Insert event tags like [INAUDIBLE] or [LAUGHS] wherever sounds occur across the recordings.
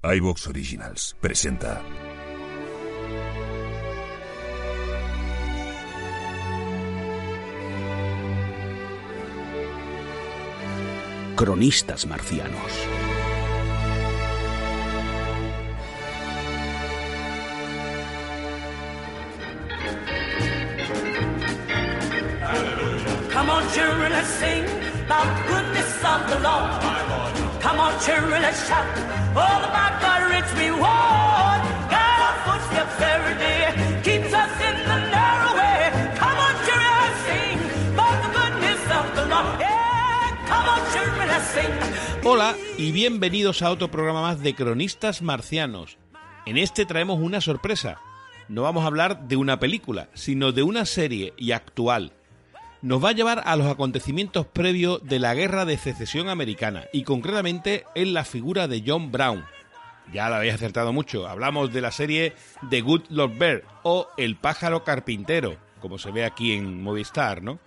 iVox Originals presenta. Cronistas marcianos. Come on, children, let's sing the goodness of the Lord. Hola y bienvenidos a otro programa más de Cronistas Marcianos. En este traemos una sorpresa. No vamos a hablar de una película, sino de una serie y actual. Nos va a llevar a los acontecimientos previos de la Guerra de Secesión Americana y concretamente en la figura de John Brown. Ya la habéis acertado mucho, hablamos de la serie The Good Lord Bear o El pájaro carpintero, como se ve aquí en Movistar, ¿no?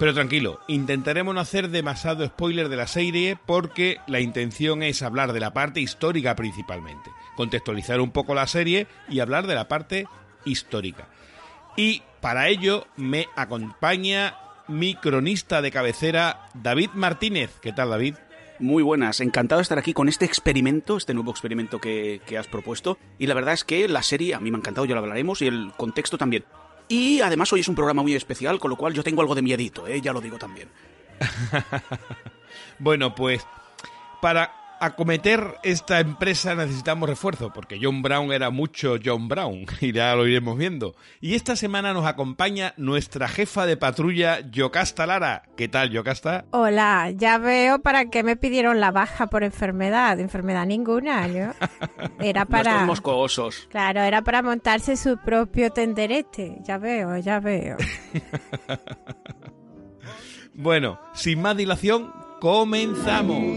Pero tranquilo, intentaremos no hacer demasiado spoiler de la serie porque la intención es hablar de la parte histórica principalmente, contextualizar un poco la serie y hablar de la parte histórica. Y para ello me acompaña mi cronista de cabecera, David Martínez. ¿Qué tal, David? Muy buenas, encantado de estar aquí con este experimento, este nuevo experimento que, que has propuesto. Y la verdad es que la serie a mí me ha encantado, ya lo hablaremos, y el contexto también. Y además hoy es un programa muy especial, con lo cual yo tengo algo de miedito, ¿eh? ya lo digo también. [LAUGHS] Bueno, pues para acometer esta empresa necesitamos refuerzo, porque John Brown era mucho John Brown, [LAUGHS] y ya lo iremos viendo. Y esta semana nos acompaña nuestra jefa de patrulla, Yocasta Lara. ¿Qué tal, Yocasta? Hola, ya veo para qué me pidieron la baja por enfermedad. Enfermedad ninguna, ¿no? [LAUGHS] Era para... moscosos. Claro, era para montarse su propio tenderete. Ya veo, ya veo. [LAUGHS] Bueno, sin más dilación, comenzamos.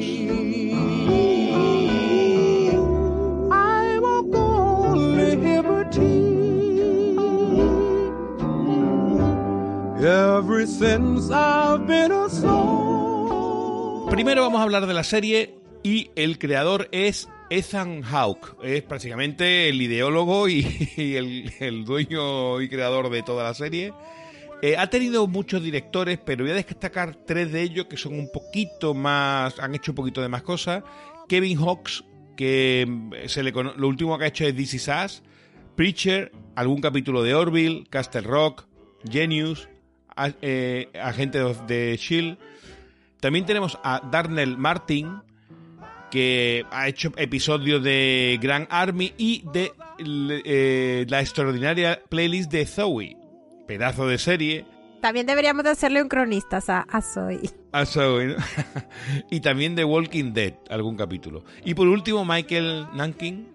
Primero vamos a hablar de la serie y el creador es Ethan Hawke. Es prácticamente el ideólogo y, [LAUGHS] el, dueño y creador de toda la serie. Eh, ha tenido muchos directores, pero voy a destacar tres de ellos que son un poquito más, han hecho un poquito de más cosas. Kevin Hawks, que mm, se le lo último que ha hecho es This Is Us, Preacher, algún capítulo de Orville, Castle Rock, Genius, a- eh, Agente de Shield. También tenemos a Darnell Martin, que ha hecho episodios de Grand Army y de eh, la extraordinaria playlist de Zoe. Pedazo de serie. También deberíamos de hacerle un cronista a, a Zoe. A Zoe, ¿no? [LAUGHS] y también de Walking Dead, algún capítulo. Y por último, Michael Nankin,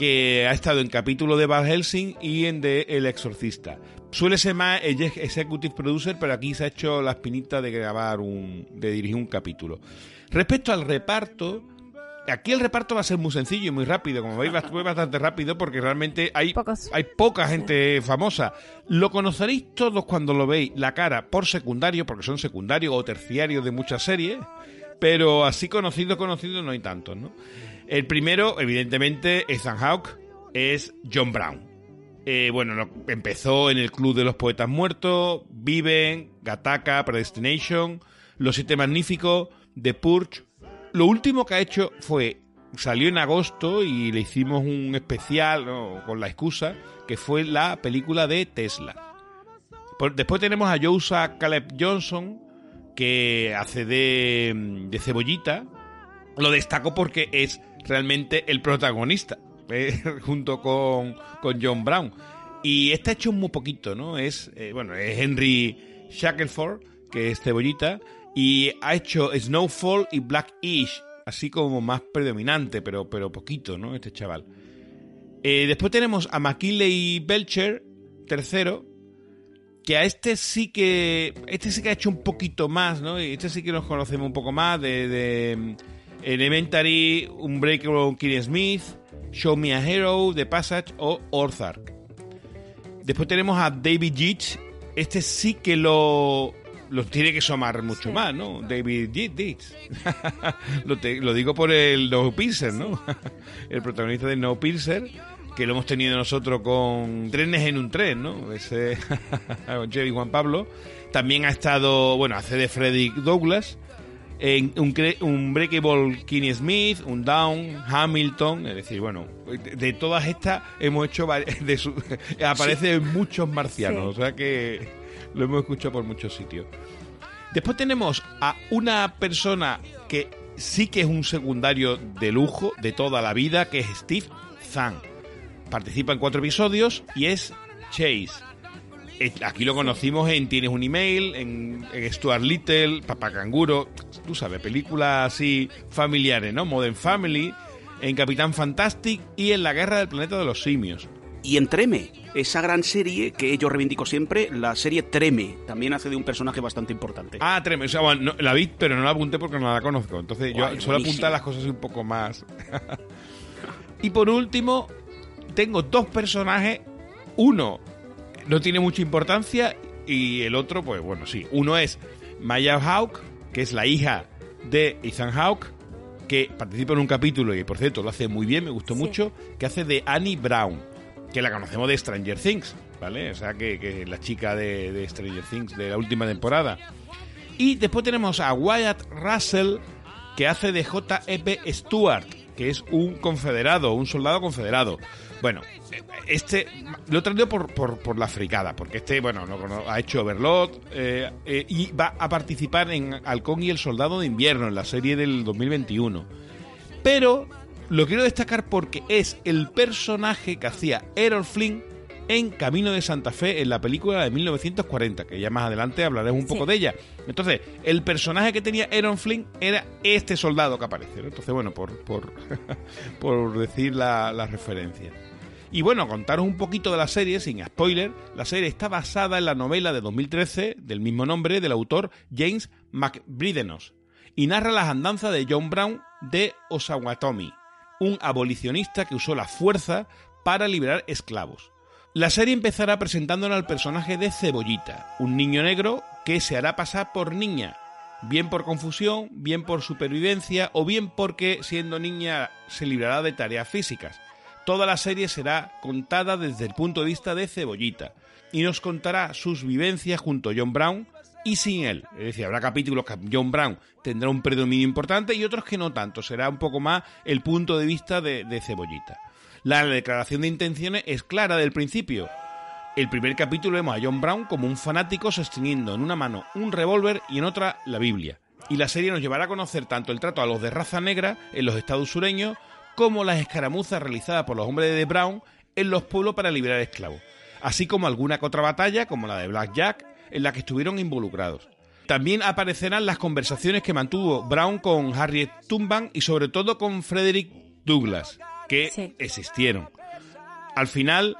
que ha estado en capítulo de Van Helsing y en de El Exorcista. Suele ser más eje- executive producer, pero aquí se ha hecho la espinita de grabar un. de dirigir un capítulo. Respecto al reparto, aquí el reparto va a ser muy sencillo y muy rápido. Como veis, va bastante rápido porque realmente hay, Pocos. hay poca gente famosa. Lo conoceréis todos cuando lo veis, la cara por secundario, porque son secundarios o terciarios de muchas series, pero así conocidos, conocidos no hay tantos, ¿no? El primero, evidentemente, Ethan Hawke, es John Brown. Eh, bueno, empezó en el Club de los Poetas Muertos, Viven, Gattaca, Predestination, Los Siete Magníficos, The Purge. Lo último que ha hecho fue, salió en agosto y le hicimos un especial con la excusa, que fue la película de Tesla. Después tenemos a Jousa Caleb Johnson, que hace de, de cebollita. Lo destaco porque es realmente el protagonista, eh, [LAUGHS] junto con, con John Brown. Y está hecho muy poquito, ¿no? Es, eh, bueno, es Henry Shackelford, que es cebollita, y ha hecho Snowfall y Blackish, así como más predominante, pero, pero poquito, ¿no? Este chaval. Eh, después tenemos a McKinley Belcher, tercero, que a este sí que este sí que ha hecho un poquito más, ¿no? Este sí que nos conocemos un poco más de, Elementary, Unbreakable Kimmy Smith, Show Me a Hero, The Passage o Ozark. Después tenemos a David Yeats. Este sí que lo tiene que somar mucho más, ¿no? David Yates. [LAUGHS] lo, te- lo digo por el No Pilser, ¿no? el protagonista de No Pilser, que lo hemos tenido nosotros con Trenes en un tren, ¿no? Ese [LAUGHS] con Chevy Juan Pablo. También ha estado, bueno, hace de Frederick Douglass. En un, un Breakable Kenny Smith, un Down, Hamilton, es decir, bueno, de, de todas estas hemos hecho [LAUGHS] de su- aparece en muchos marcianos, Sí. o sea que lo hemos escuchado por muchos sitios. Después tenemos a una persona que sí que es un secundario de lujo de toda la vida, que es Steve Zahn. Participa en cuatro episodios y es Chase. Eh, Aquí lo conocimos en Tienes un email, en, en Stuart Little, Papá Canguro, tú sabes, películas así familiares, ¿no? Modern Family, en Capitán Fantastic y en La Guerra del Planeta de los Simios. Y en Treme, esa gran serie que yo reivindico siempre, la serie Treme, también hace de un personaje bastante importante. Ah, tremendo. O sea, bueno, no- la vi, pero no la apunté porque no la conozco. Entonces yo suelo apuntar las cosas un poco más. [LAUGHS] y por último, tengo dos personajes. Uno no tiene mucha importancia y el otro, pues bueno, sí. Uno es Maya Hawk, que es la hija de Ethan Hawke, que participa en un capítulo y por cierto lo hace muy bien, me gustó Sí. mucho, que hace de Annie Brown, que la conocemos de Stranger Things, ¿vale? O sea, que, que la chica de, de Stranger Things de la última temporada. Y después tenemos a Wyatt Russell, que hace de J.E.P. Stewart, que es un confederado, un soldado confederado. Bueno, este lo he traído por, por, por la fricada, porque este, bueno, no ha hecho Overlord eh, eh, y va a participar en Halcón y el Soldado de Invierno, en la serie del 2021. Pero lo quiero destacar porque es el personaje que hacía Errol Flynn en Camino de Santa Fe en la película de 1940, que ya más adelante hablaremos un poco Sí. de ella. Entonces, el personaje que tenía Aaron Flynn era este soldado que aparece. ¿no? Entonces, bueno, por, por, [LAUGHS] por decir la, la referencia. Y bueno, contaros un poquito de la serie, sin spoiler. La serie está basada en la novela de 2013 del mismo nombre del autor James McBridenos y narra las andanzas de John Brown de Osawatomi, un abolicionista que usó la fuerza para liberar esclavos. La serie empezará presentándonos al personaje de Cebollita, un niño negro que se hará pasar por niña, bien por confusión, bien por supervivencia o bien porque siendo niña se librará de tareas físicas. Toda la serie será contada desde el punto de vista de Cebollita y nos contará sus vivencias junto a John Brown y sin él. Es decir, habrá capítulos que John Brown tendrá un predominio importante y otros que no tanto. Será un poco más el punto de vista de, Cebollita. La declaración de intenciones es clara del principio. El primer capítulo vemos a John Brown como un fanático sosteniendo en una mano un revólver y en otra la Biblia. Y la serie nos llevará a conocer tanto el trato a los de raza negra en los estados sureños como las escaramuzas realizadas por los hombres de Brown en los pueblos para liberar esclavos, así como alguna otra batalla como la de Black Jack en la que estuvieron involucrados. También aparecerán las conversaciones que mantuvo Brown con Harriet Tubman y sobre todo con Frederick Douglass, que Sí. existieron. Al final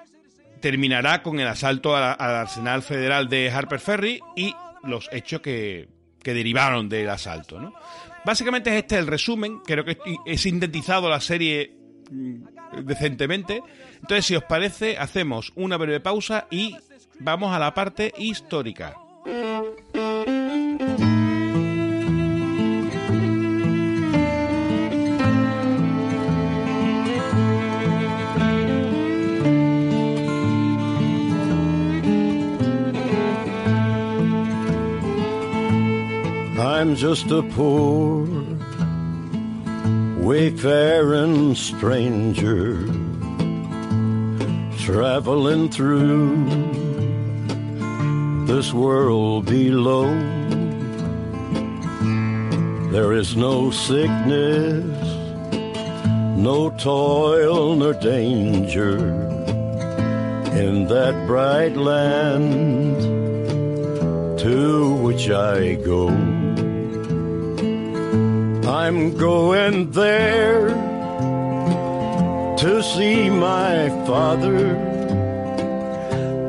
terminará con el asalto a la- al arsenal federal de Harper Ferry y los hechos que, que derivaron del asalto. ¿no? Básicamente es este el resumen, creo que he sintetizado la serie mm, decentemente. Entonces, si os parece, hacemos una breve pausa y vamos a la parte histórica. I'm just a poor wayfaring stranger traveling through this world below. There is no sickness, no toil nor danger in that bright land to which I go. I'm going there to see my father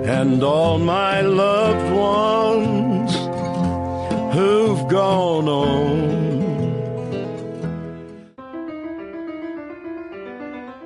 and all my loved ones who've gone on.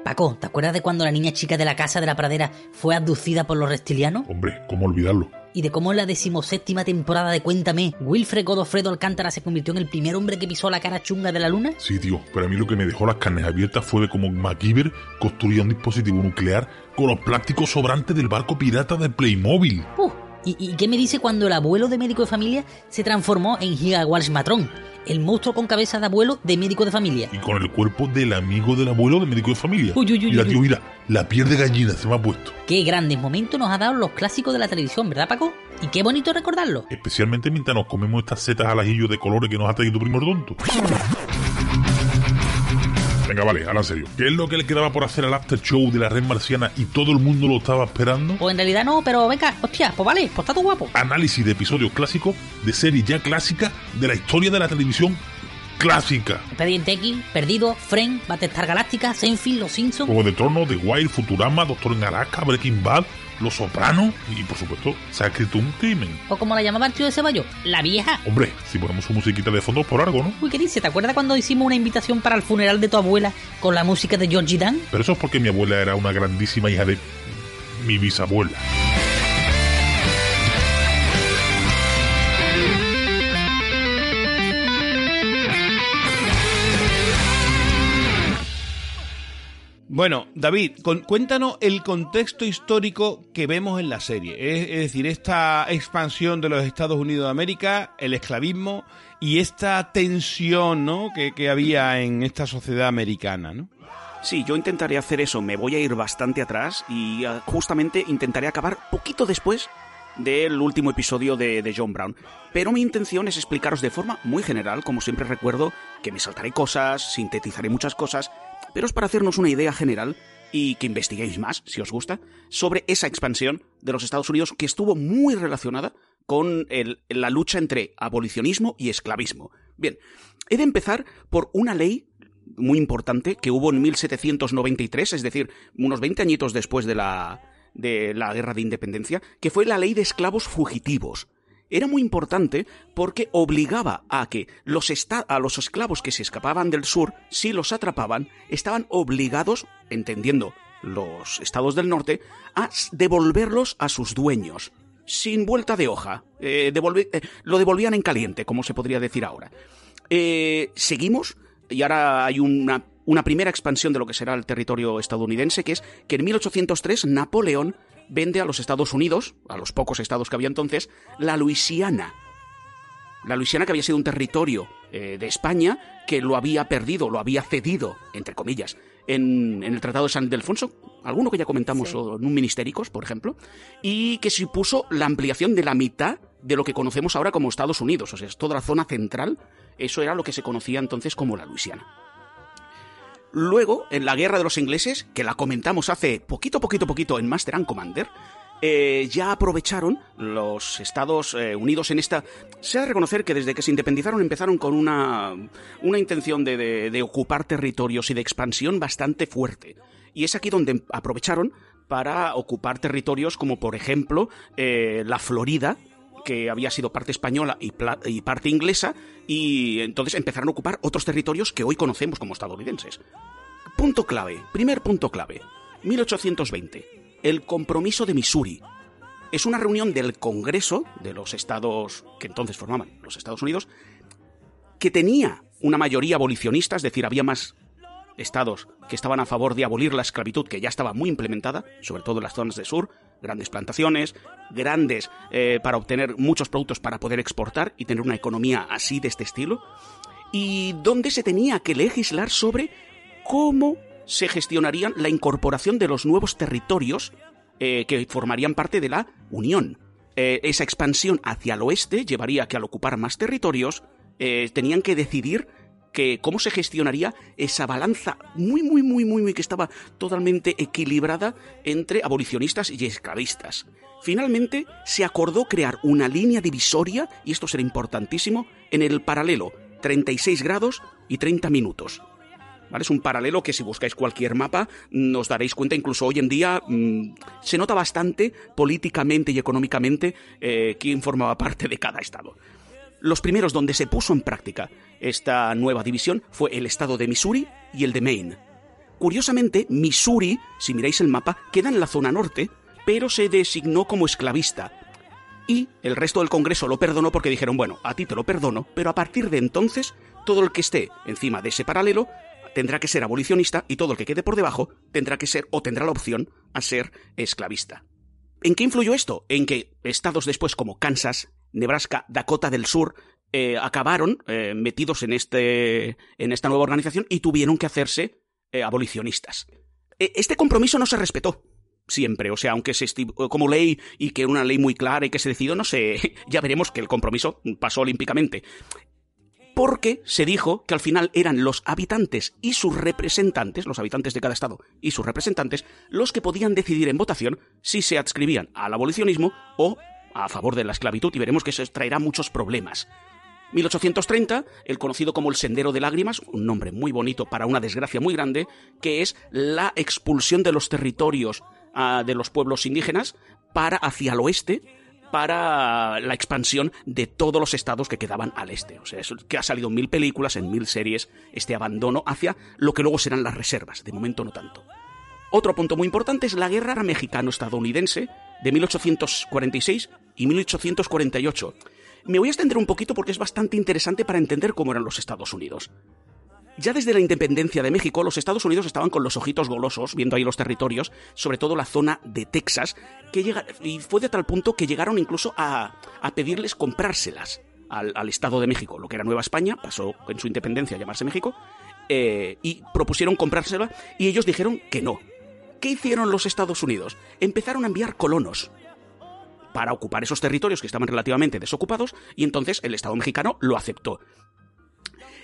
Paco, ¿te acuerdas de cuando la niña chica de la casa de la pradera fue abducida por los reptilianos? Hombre, ¿cómo olvidarlo? Y de cómo en la decimoséptima temporada de Cuéntame, Wilfred Godofredo Alcántara se convirtió en el primer hombre que pisó la cara chunga de la luna? Sí, tío, pero a mí lo que me dejó las carnes abiertas fue de cómo MacGyver construía un dispositivo nuclear con los plásticos sobrantes del barco pirata de Playmobil. Uh, ¿y, ¿Y qué me dice cuando el abuelo de médico de familia se transformó en Giga Walsh Matrón? El monstruo con cabeza de abuelo de médico de familia. Y con el cuerpo del amigo del abuelo de médico de familia. Uy, uy, uy, mira, uy, tío, mira, la piel de gallina se me ha puesto. Qué grandes momentos nos ha dado los clásicos de la televisión, ¿verdad, Paco? Y qué bonito recordarlo. Especialmente mientras nos comemos estas setas al ajillo de colores que nos ha traído Primo Tonto. Venga, vale, ahora en serio. ¿Qué es lo que le quedaba por hacer al after show de la red marciana y todo el mundo lo estaba esperando? Pues en realidad no, pero venga, hostia, pues vale, pues está todo guapo. Análisis de episodios clásicos de series ya clásicas de la historia de la televisión clásica. Expediente X, Perdido, Friend, Battlestar Galáctica, Seinfeld, Los Simpsons. Juego de Tronos, The Wild, Futurama, Doctor en Alaska, Breaking Bad, Los Sopranos y, por supuesto, se ha escrito un crimen. O como la llamaba el tío de Ceballos, la vieja. Hombre, si ponemos su musiquita de fondo por algo, ¿no? Uy, ¿qué dice? ¿Te acuerdas cuando hicimos una invitación para el funeral de tu abuela con la música de Georgie Dan? Pero eso es porque mi abuela era una grandísima hija de mi bisabuela. Bueno, David, con- cuéntanos el contexto histórico que vemos en la serie. Es, decir, esta expansión de los Estados Unidos de América, el esclavismo y esta tensión ¿no? que, que había en esta sociedad americana. ¿no? Sí, yo intentaré hacer eso, me voy a ir bastante atrás y ah, justamente intentaré acabar poquito después del último episodio de, de John Brown. Pero mi intención es explicaros de forma muy general, como siempre recuerdo, que me saltaré cosas, sintetizaré muchas cosas, pero es para hacernos una idea general y que investiguéis más, si os gusta, sobre esa expansión de los Estados Unidos que estuvo muy relacionada con la lucha entre abolicionismo y esclavismo. Bien, he de empezar por una ley muy importante que hubo en 1793, es decir, unos 20 añitos después de la, de la Guerra de Independencia, que fue la ley de esclavos fugitivos. Era muy importante porque obligaba a que los a los esclavos que se escapaban del sur, si los atrapaban, estaban obligados, entendiendo los estados del norte, a devolverlos a sus dueños, sin vuelta de hoja. Eh, eh, lo devolvían en caliente, como se podría decir ahora. Eh, seguimos y ahora hay una, una primera expansión de lo que será el territorio estadounidense, que es que en 1803 Napoleón vende a los Estados Unidos, a los pocos estados que había entonces, la Luisiana. La Luisiana que había sido un territorio eh, de España que lo había perdido, lo había cedido, entre comillas, en, en el Tratado de San Ildefonso, alguno que ya comentamos Sí. o en un Ministéricos, por ejemplo, y que supuso la ampliación de la mitad de lo que conocemos ahora como Estados Unidos, o sea, es toda la zona central, eso era lo que se conocía entonces como la Luisiana. Luego, en la Guerra de los Ingleses, que la comentamos hace poquito, poquito, poquito en Master and Commander, eh, ya aprovecharon los Estados eh, Unidos en esta... Se ha de reconocer que desde que se independizaron empezaron con una, una intención de, de- ocupar territorios y de expansión bastante fuerte. Y es aquí donde aprovecharon para ocupar territorios como por ejemplo eh, la Florida, que había sido parte española y, parte inglesa, y entonces empezaron a ocupar otros territorios que hoy conocemos como estadounidenses. Punto clave, primer punto clave, 1820, el compromiso de Missouri. Es una reunión del Congreso de los estados que entonces formaban los Estados Unidos, que tenía una mayoría abolicionista, es decir, había más estados que estaban a favor de abolir la esclavitud, que ya estaba muy implementada, sobre todo en las zonas del sur, grandes plantaciones, grandes eh, para obtener muchos productos para poder exportar y tener una economía así de este estilo, y donde se tenía que legislar sobre cómo se gestionarían la incorporación de los nuevos territorios eh, que formarían parte de la Unión. Eh, esa expansión hacia el oeste llevaría a que al ocupar más territorios tenían que decidir que cómo se gestionaría esa balanza muy, muy, muy, muy, muy que estaba totalmente equilibrada entre abolicionistas y esclavistas. Finalmente se acordó crear una línea divisoria, y esto será importantísimo, en el paralelo 36 grados y 30 minutos. ¿Vale? Es un paralelo que si buscáis cualquier mapa mm, os daréis cuenta, incluso hoy en día mm, se nota bastante políticamente y económicamente eh, quién formaba [LAUGHS] parte de cada estado. Los primeros donde se puso en práctica esta nueva división fue el estado de Missouri y el de Maine. Curiosamente, Missouri, si miráis el mapa, queda en la zona norte, pero se designó como esclavista. Y el resto del Congreso lo perdonó porque dijeron, bueno, a ti te lo perdono, pero a partir de entonces, todo el que esté encima de ese paralelo tendrá que ser abolicionista y todo el que quede por debajo tendrá que ser o tendrá la opción a ser esclavista. ¿En qué influyó esto? En que estados después como Kansas, Nebraska, Dakota del Sur, eh, acabaron eh, metidos en, este, en esta nueva organización y tuvieron que hacerse eh, abolicionistas. E- Este compromiso no se respetó siempre, o sea, aunque se como ley y que era una ley muy clara y que se decidió, no sé, [LAUGHS] ya veremos que el compromiso pasó olímpicamente. Porque se dijo que al final eran los habitantes y sus representantes, los habitantes de cada estado y sus representantes, los que podían decidir en votación si se adscribían al abolicionismo o a favor de la esclavitud y veremos que eso traerá muchos problemas. 1830, el conocido como el Sendero de Lágrimas, un nombre muy bonito para una desgracia muy grande, que es la expulsión de los territorios ah, de los pueblos indígenas para hacia el oeste, para la expansión de todos los estados que quedaban al este. O sea, es que ha salido en mil películas, en mil series, este abandono hacia lo que luego serán las reservas. De momento no tanto. Otro punto muy importante es la guerra mexicano-estadounidense de 1846 y 1848. Me voy a extender un poquito porque es bastante interesante para entender cómo eran los Estados Unidos. Ya desde la independencia de México, los Estados Unidos estaban con los ojitos golosos, viendo ahí los territorios, sobre todo la zona de Texas, que llega, y fue de tal punto que llegaron incluso a, a pedirles comprárselas al, al Estado de México. Lo que era Nueva España, pasó en su independencia a llamarse México, eh, y propusieron comprársela, y ellos dijeron que no. ¿Qué hicieron los Estados Unidos? Empezaron a enviar colonos para ocupar esos territorios que estaban relativamente desocupados, y entonces el Estado mexicano lo aceptó.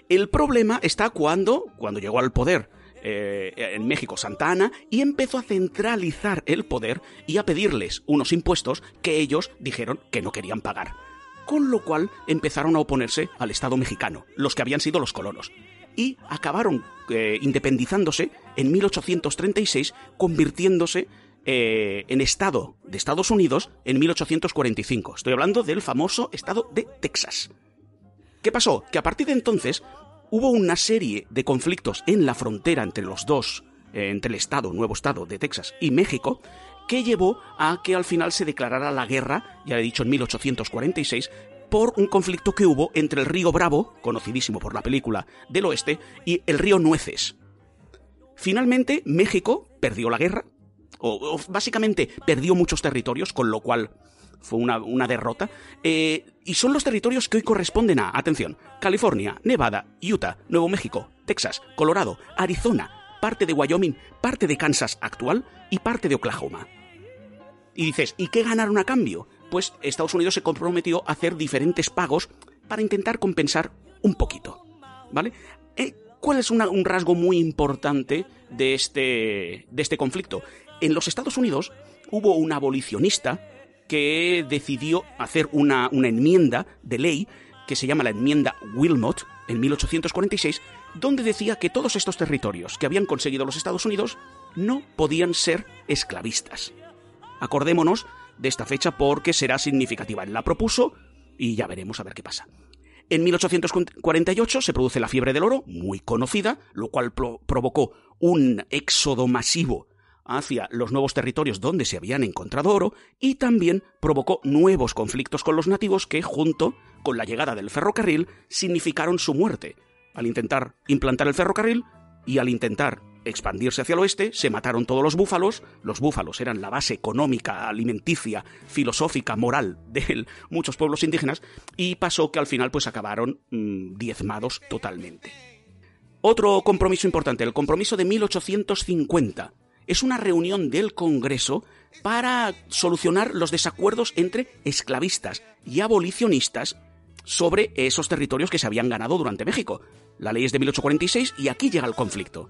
El problema está cuando, cuando llegó al poder eh, en México Santa Ana y empezó a centralizar el poder y a pedirles unos impuestos que ellos dijeron que no querían pagar. Con lo cual empezaron a oponerse al Estado mexicano, los que habían sido los colonos. Y acabaron eh, independizándose en 1836, convirtiéndose eh, en Estado de Estados Unidos en 1845. Estoy hablando del famoso Estado de Texas. ¿Qué pasó? Que a partir de entonces hubo una serie de conflictos en la frontera entre los dos, eh, entre el Estado, nuevo Estado de Texas y México, que llevó a que al final se declarara la guerra, ya he dicho en 1846, por un conflicto que hubo entre el río Bravo, conocidísimo por la película del oeste, y el río Nueces. Finalmente, México perdió la guerra, o, básicamente perdió muchos territorios, con lo cual fue una, una derrota, eh, y son los territorios que hoy corresponden a, atención, California, Nevada, Utah, Nuevo México, Texas, Colorado, Arizona, parte de Wyoming, parte de Kansas actual y parte de Oklahoma. Y dices, ¿y qué ganaron a cambio? Pues Estados Unidos se comprometió a hacer diferentes pagos para intentar compensar un poquito. ¿Vale? Eh, ¿Cuál es una- un rasgo muy importante de este, de este conflicto? En los Estados Unidos hubo un abolicionista que decidió hacer una, una enmienda de ley que se llama la enmienda Wilmot en 1846, donde decía que todos estos territorios que habían conseguido los Estados Unidos no podían ser esclavistas. Acordémonos de esta fecha porque será significativa. Él la propuso y ya veremos a ver qué pasa. En 1848 se produce la fiebre del oro, muy conocida, lo cual pro- provocó un éxodo masivo hacia los nuevos territorios donde se habían encontrado oro y también provocó nuevos conflictos con los nativos que, junto con la llegada del ferrocarril, significaron su muerte. Al intentar implantar el ferrocarril y al intentar expandirse hacia el oeste, se mataron todos los búfalos. Los búfalos eran la base económica, alimenticia, filosófica, moral de muchos pueblos indígenas y pasó que al final pues acabaron mm, diezmados totalmente. Otro compromiso importante, el compromiso de 1850. Es una reunión del Congreso para solucionar los desacuerdos entre esclavistas y abolicionistas sobre esos territorios que se habían ganado durante México. La ley es de 1846 y aquí llega el conflicto.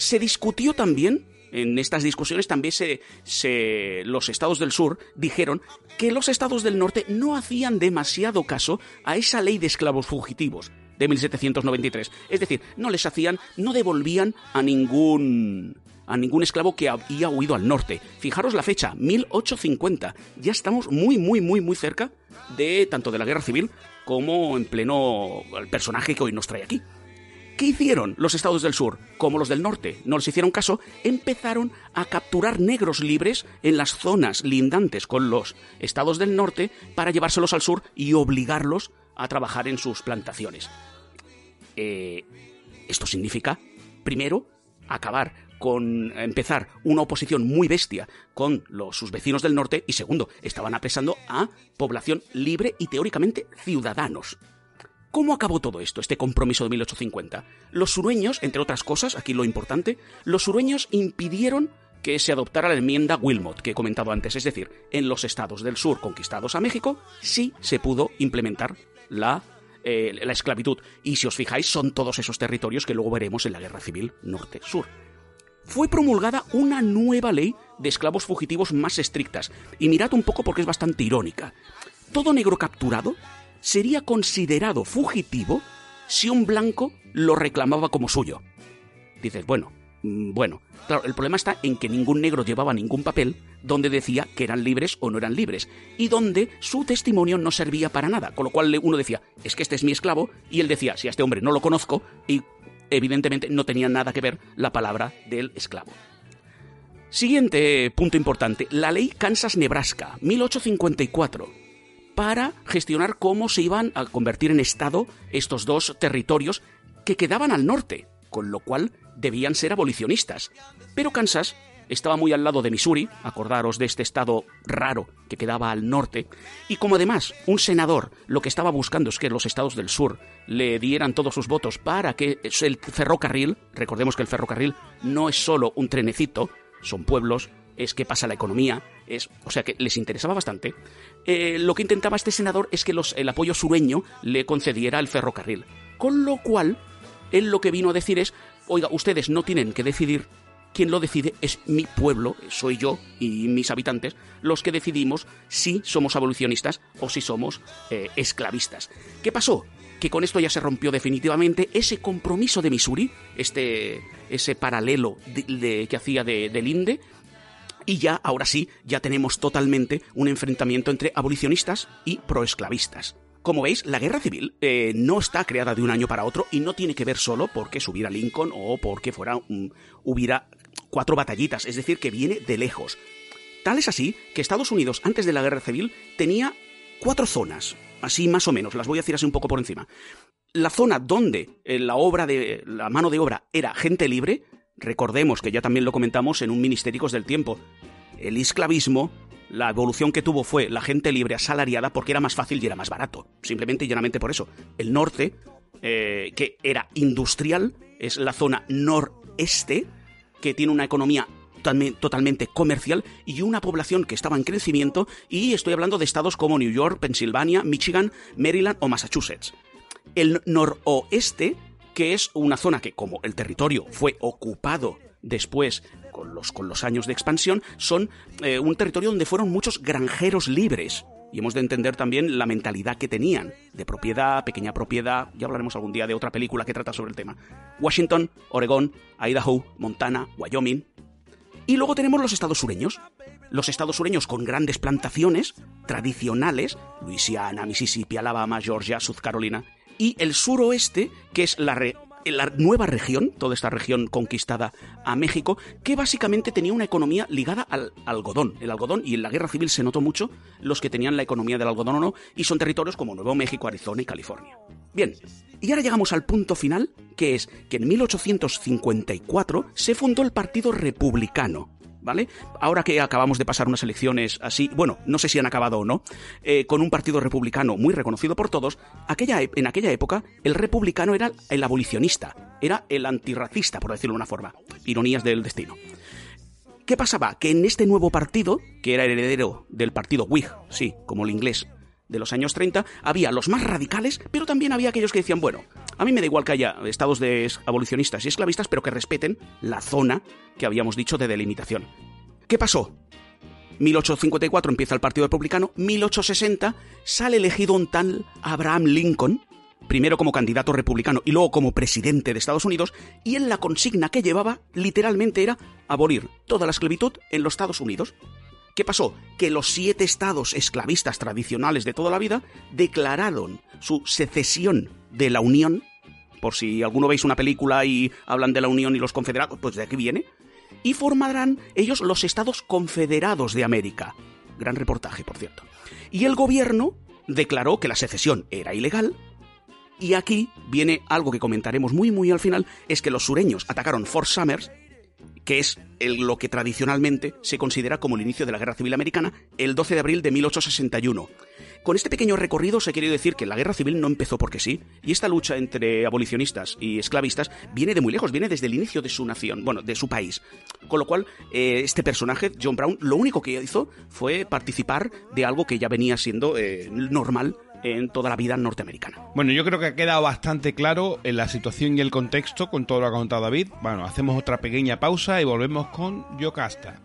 Se discutió también, en estas discusiones también se, se- los estados del sur dijeron que los estados del norte no hacían demasiado caso a esa ley de esclavos fugitivos de 1793. Es decir, no les hacían, no devolvían a ningún a ningún esclavo que había huido al norte. Fijaros la fecha, 1850. Ya estamos muy, muy, muy, muy cerca de tanto de la guerra civil como en pleno el personaje que hoy nos trae aquí. ¿Qué hicieron los estados del sur? Como los del norte no les hicieron caso, empezaron a capturar negros libres en las zonas lindantes con los estados del norte para llevárselos al sur y obligarlos a trabajar en sus plantaciones. Eh, esto significa, primero, acabar con empezar una oposición muy bestia con los, sus vecinos del norte y segundo, estaban apresando a población libre y teóricamente ciudadanos. ¿Cómo acabó todo esto, este compromiso de 1850? Los sureños, entre otras cosas, aquí lo importante, los sureños impidieron que se adoptara la enmienda Wilmot que he comentado antes, es decir, en los estados del sur conquistados a México sí se pudo implementar la, eh, la esclavitud. Y si os fijáis, son todos esos territorios que luego veremos en la Guerra Civil Norte-Sur. Fue promulgada una nueva ley de esclavos fugitivos más estrictas. Y mirad un poco porque es bastante irónica. Todo negro capturado sería considerado fugitivo si un blanco lo reclamaba como suyo. Dices, bueno, mm, bueno, claro, el problema está en que ningún negro llevaba ningún papel donde decía que eran libres o no eran libres, y donde su testimonio no servía para nada, con lo cual uno decía, es que este es mi esclavo, y él decía, si a este hombre no lo conozco, y evidentemente no tenía nada que ver la palabra del esclavo. Siguiente punto importante, la ley Kansas-Nebraska, 1854 para gestionar cómo se iban a convertir en Estado estos dos territorios que quedaban al norte, con lo cual debían ser abolicionistas. Pero Kansas estaba muy al lado de Missouri, acordaros de este estado raro que quedaba al norte, y como además un senador lo que estaba buscando es que los estados del sur le dieran todos sus votos para que el ferrocarril, recordemos que el ferrocarril no es solo un trenecito, son pueblos, es que pasa la economía, es, o sea que les interesaba bastante. Eh, lo que intentaba este senador es que los, el apoyo sureño le concediera el ferrocarril. Con lo cual, él lo que vino a decir es, oiga, ustedes no tienen que decidir, quien lo decide es mi pueblo, soy yo y mis habitantes, los que decidimos si somos abolicionistas o si somos eh, esclavistas. ¿Qué pasó? que con esto ya se rompió definitivamente ese compromiso de Missouri, este, ese paralelo que hacía de, del INDE, y ya, ahora sí, ya tenemos totalmente un enfrentamiento entre abolicionistas y proesclavistas. Como veis, la guerra civil eh, no está creada de un año para otro y no tiene que ver solo porque subiera Lincoln o porque fuera hubiera cuatro batallitas, es decir, que viene de lejos. Tal es así que Estados Unidos, antes de la guerra civil, tenía cuatro zonas, así más o menos, las voy a decir así un poco por encima. La zona donde eh, la obra de la mano de obra era gente libre, Recordemos que ya también lo comentamos en un Ministéricos del Tiempo. El esclavismo, la evolución que tuvo fue la gente libre asalariada porque era más fácil y era más barato. Simplemente y llanamente por eso. El norte, eh, que era industrial, es la zona noreste, que tiene una economía totalmente comercial y una población que estaba en crecimiento y estoy hablando de estados como New York, Pensilvania, Michigan, Maryland o Massachusetts. El noroeste que es una zona que, como el territorio fue ocupado después con los, con los años de expansión, son eh, un territorio donde fueron muchos granjeros libres. Y hemos de entender también la mentalidad que tenían, de propiedad, pequeña propiedad, ya hablaremos algún día de otra película que trata sobre el tema. Washington, Oregón, Idaho, Montana, Wyoming. Y luego tenemos los estados sureños. Los estados sureños con grandes plantaciones tradicionales, Luisiana, Mississippi, Alabama, Georgia, South Carolina, y el suroeste, que es la, la nueva región, toda esta región conquistada a México, que básicamente tenía una economía ligada al algodón. El algodón, y en la guerra civil se notó mucho los que tenían la economía del algodón o no, y son territorios como Nuevo México, Arizona y California. Bien, y ahora llegamos al punto final, que es que en 1854 se fundó el Partido Republicano, ¿vale? Ahora que acabamos de pasar unas elecciones así, bueno, no sé si han acabado o no, eh, con un partido republicano muy reconocido por todos, aquella, en aquella época el republicano era el abolicionista, era el antirracista, por decirlo de una forma. Ironías del destino. ¿Qué pasaba? Que en este nuevo partido, que era heredero del partido Whig, sí, como el inglés, de los años 30, había los más radicales, pero también había aquellos que decían, bueno, a mí me da igual que haya estados de abolicionistas y esclavistas, pero que respeten la zona que habíamos dicho de delimitación. ¿Qué pasó? 1854 empieza el Partido Republicano, 1860 sale elegido un tal Abraham Lincoln, primero como candidato republicano y luego como presidente de Estados Unidos, y en la consigna que llevaba literalmente era abolir toda la esclavitud en los Estados Unidos. ¿Qué pasó? Que los siete estados esclavistas tradicionales de toda la vida declararon su secesión de la Unión por si alguno veis una película y hablan de la Unión y los Confederados, pues de aquí viene. Y formarán ellos los Estados Confederados de América. Gran reportaje, por cierto. Y el gobierno declaró que la secesión era ilegal. Y aquí viene algo que comentaremos muy muy al final, es que los sureños atacaron Fort Summers, que es lo que tradicionalmente se considera como el inicio de la Guerra Civil Americana, el 12 de abril de 1861. Con este pequeño recorrido se quiere decir que la guerra civil no empezó porque sí, y esta lucha entre abolicionistas y esclavistas viene de muy lejos, viene desde el inicio de su nación, bueno, de su país. Con lo cual, eh, este personaje, John Brown, lo único que hizo fue participar de algo que ya venía siendo eh, normal en toda la vida norteamericana. Bueno, yo creo que ha quedado bastante claro en la situación y el contexto con todo lo que ha contado David. Bueno, hacemos otra pequeña pausa y volvemos con Yocasta.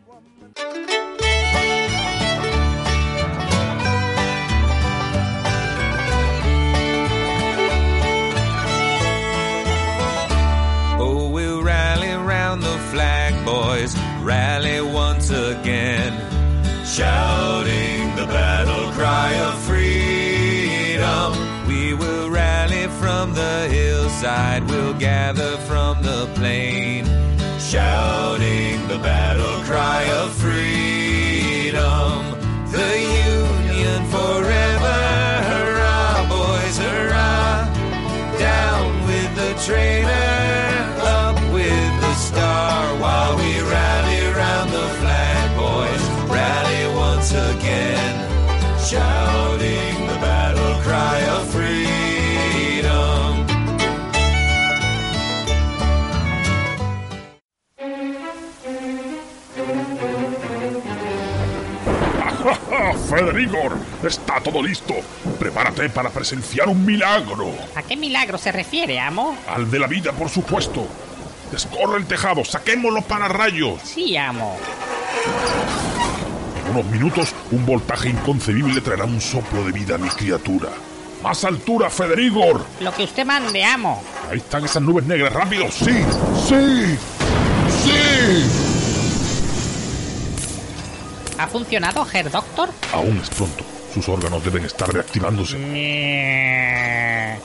Round the flag, boys, rally once again, shouting the battle cry of freedom. We will rally from the hillside, we'll gather from the plain, shouting the battle cry of freedom. The Union forever, hurrah, boys, hurrah! Down with the traitor, Federico, está todo listo. Prepárate para presenciar un milagro. ¿A qué milagro se refiere, amo? Al de la vida, por supuesto. Descorre el tejado, saquemos los pararrayos. Sí, amo. En unos minutos, un voltaje inconcebible traerá un soplo de vida a mi criatura. ¡Más altura, Federico! Lo que usted mande, amo. Ahí están esas nubes negras, rápido. ¡Sí! ¡Sí! ¡Sí! ¿Ha funcionado, Herr Doctor? Aún es pronto. Sus órganos deben estar reactivándose.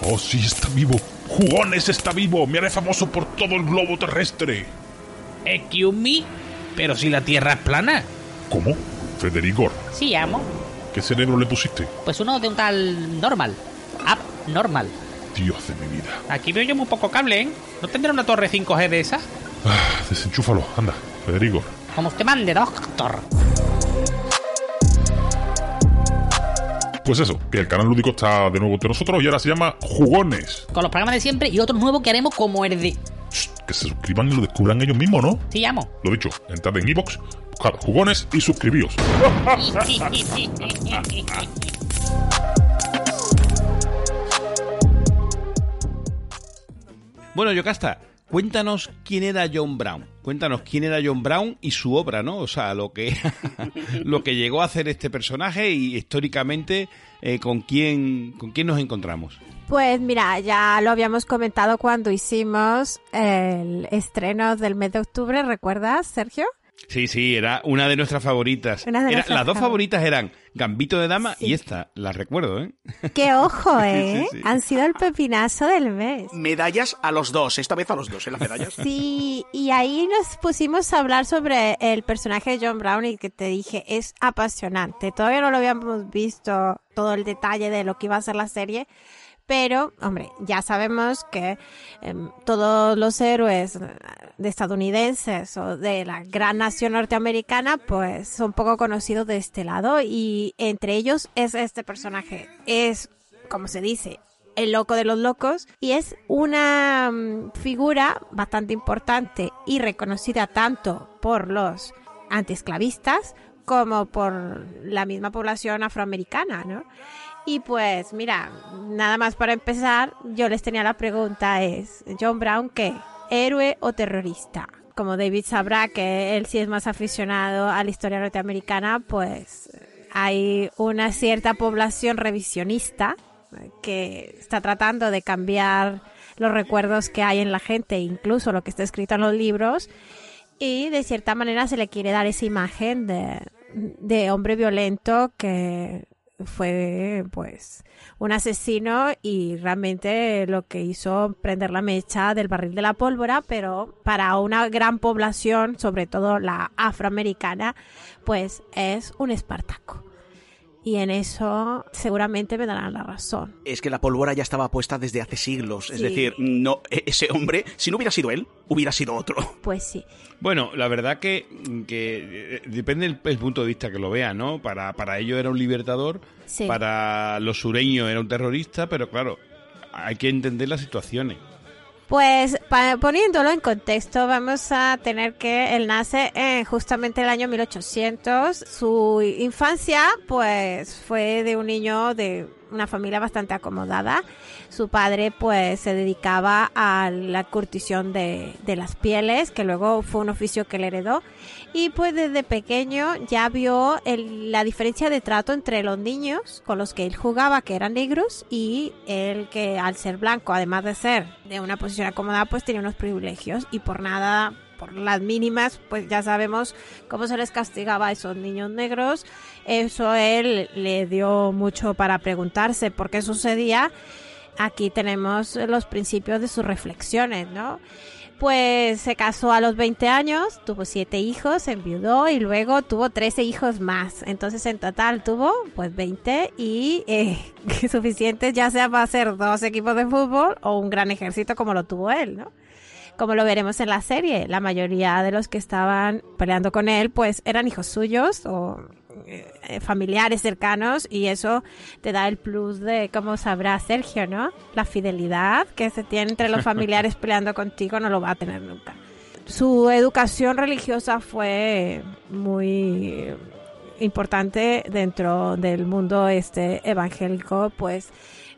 Oh, sí, está vivo. Jugones está vivo. Me haré famoso por todo el globo terrestre. Excuse me, pero si la Tierra es plana. ¿Cómo? Federico, Sí, amo. ¿qué cerebro le pusiste? Pues uno de un tal normal. Abnormal. Dios de mi vida. Aquí veo yo muy poco cable, ¿eh? ¿No tendrá una torre 5G de esa? Ah, desenchúfalo. Anda, Federico. Como usted mande, Doctor. Pues eso, que el canal lúdico está de nuevo entre nosotros y ahora se llama Jugones. Con los programas de siempre y otro nuevo que haremos como el de... Que se suscriban y lo descubran ellos mismos, ¿no? Sí, amo. Lo dicho, entrad en iVoox, buscad Jugones y suscribíos. [LAUGHS] Bueno, Yocasta, cuéntanos quién era John Brown. Cuéntanos quién era John Brown y su obra, ¿no? O sea, lo que, [LAUGHS] lo que llegó a hacer este personaje y históricamente eh, con, quién, con quién nos encontramos. Pues mira, ya lo habíamos comentado cuando hicimos el estreno del mes de octubre, ¿recuerdas, Sergio? Sí, sí, era una de nuestras favoritas. Una de Era- nuestras las dos favoritas. eran Gambito de Dama y esta, la recuerdo, ¿eh? ¡Qué ojo, [LAUGHS] eh! sí. Han sido el pepinazo del mes. Medallas a los dos, esta vez a los dos, ¿eh? Las medallas. Sí, y ahí nos pusimos a hablar sobre el personaje de John Brown y que te dije, es apasionante. Todavía no lo habíamos visto todo el detalle de lo que iba a ser la serie, pero, hombre, ya sabemos que em, todos los héroes eh, de estadounidenses o de la gran nación norteamericana, pues son poco conocidos de este lado y entre ellos es este personaje. Es, como se dice, el loco de los locos y es una mm, figura bastante importante y reconocida tanto por los antiesclavistas como por la misma población afroamericana, ¿no? Y pues mira, nada más para empezar, yo les tenía la pregunta es, John Brown, ¿qué? ¿Héroe o terrorista? Como David sabrá que él sí es más aficionado a la historia norteamericana, pues hay una cierta población revisionista que está tratando de cambiar los recuerdos que hay en la gente, incluso lo que está escrito en los libros, y de cierta manera se le quiere dar esa imagen de, de hombre violento que fue pues un asesino y realmente lo que hizo prender la mecha del barril de la pólvora, pero para una gran población, sobre todo la afroamericana, pues es un espartaco. Y en eso seguramente me darán la razón. Es que la pólvora ya estaba puesta desde hace siglos. Es decir, no, e- ese hombre, si no hubiera sido él, hubiera sido otro. Pues sí. Bueno, la verdad que, que eh, depende del el punto de vista que lo vea, ¿no? Para, para ellos era un libertador, Sí. para los sureños era un terrorista, pero claro, hay que entender las situaciones. Pues pa- poniéndolo en contexto, vamos a tener que él nace en justamente el año 1800. Su infancia, pues, fue de un niño de una familia bastante acomodada. Su padre, pues, se dedicaba a la curtición de, de las pieles, que luego fue un oficio que le heredó. Y pues desde pequeño ya vio la diferencia de trato entre los niños con los que él jugaba, que eran negros, y él que al ser blanco, además de ser de una posición acomodada, pues tenía unos privilegios y por nada, por las mínimas, pues ya sabemos cómo se les castigaba a esos niños negros. Eso él le dio mucho para preguntarse por qué sucedía. Aquí tenemos los principios de sus reflexiones, ¿no? Pues se casó a los 20 años, tuvo siete hijos, se enviudó y luego tuvo 13 hijos más. Entonces en total tuvo pues 20 y eh, [LAUGHS] suficientes ya sea para hacer dos equipos de fútbol o un gran ejército como lo tuvo él, ¿no? Como lo veremos en la serie, la mayoría de los que estaban peleando con él pues eran hijos suyos o eh, familiares cercanos y eso te da el plus de, como sabrá Sergio, ¿no? La fidelidad que se tiene entre los [LAUGHS] familiares peleando contigo no lo va a tener nunca. Su educación religiosa fue muy importante dentro del mundo este evangélico, pues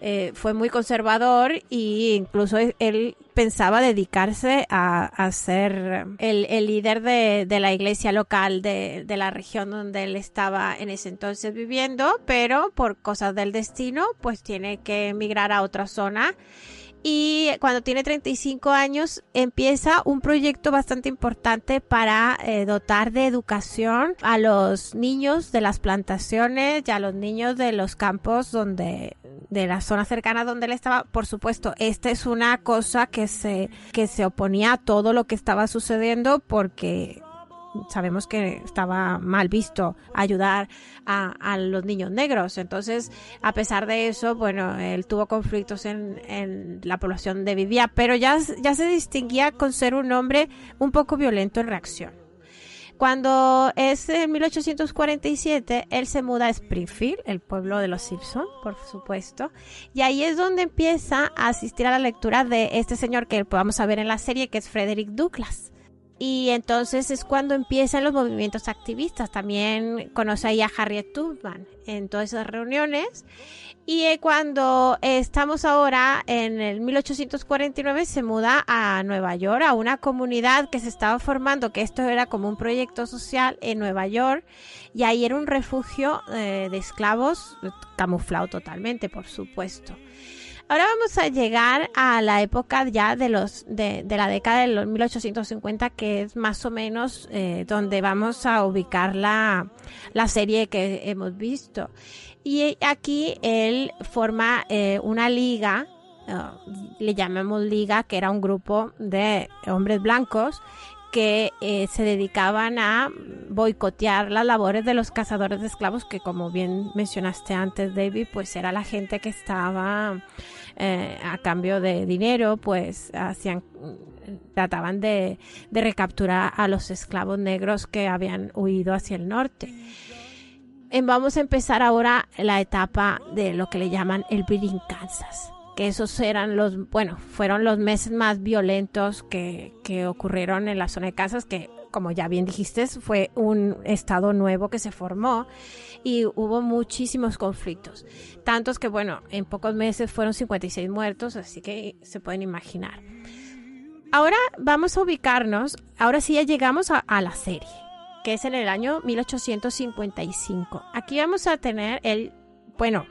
eh, fue muy conservador e incluso él pensaba dedicarse a, ser el, líder de, de, la iglesia local de, de, la región donde él estaba en ese entonces viviendo, pero por cosas del destino, pues tiene que emigrar a otra zona. Y cuando tiene 35 años empieza un proyecto bastante importante para eh, dotar de educación a los niños de las plantaciones y a los niños de los campos donde de la zona cercana donde él estaba. Por supuesto, esta es una cosa que se que se oponía a todo lo que estaba sucediendo porque sabemos que estaba mal visto ayudar a, a, los niños negros. Entonces, a pesar de eso, bueno, él tuvo conflictos en, la población de vivía, pero ya, ya se distinguía con ser un hombre un poco violento en reacción. Cuando es en 1847, él se muda a Springfield, el pueblo de los Simpson, por supuesto, y ahí es donde empieza a asistir a la lectura de este señor que podamos ver en la serie, que es Frederick Douglass y entonces es cuando empiezan los movimientos activistas. También conoce ahí a Harriet Tubman en todas esas reuniones. Y cuando estamos ahora en el 1849 se muda a Nueva York, a una comunidad que se estaba formando, que esto era como un proyecto social en Nueva York. Y ahí era un refugio eh, de esclavos, camuflado totalmente, por supuesto. Ahora vamos a llegar a la época ya de los de, la década de los 1850, que es más o menos eh, donde vamos a ubicar la, la, serie que hemos visto. Y aquí él forma eh, una liga, uh, le llamamos liga, que era un grupo de hombres blancos que eh, se dedicaban a boicotear las labores de los cazadores de esclavos, que como bien mencionaste antes, David, pues era la gente que estaba eh, a cambio de dinero, pues hacían, trataban de, recapturar a los esclavos negros que habían huido hacia el norte. Vamos a empezar ahora la etapa de lo que le llaman el Bleeding Kansas que esos eran los, bueno, fueron los meses más violentos que, que ocurrieron en la zona de Kansas, que como ya bien dijiste, fue un estado nuevo que se formó y hubo muchísimos conflictos. Tantos que, bueno, en pocos meses fueron 56 muertos, así que se pueden imaginar. Ahora vamos a ubicarnos, ahora sí ya llegamos a, la serie, que es en el año 1855. Aquí vamos a tener el, bueno,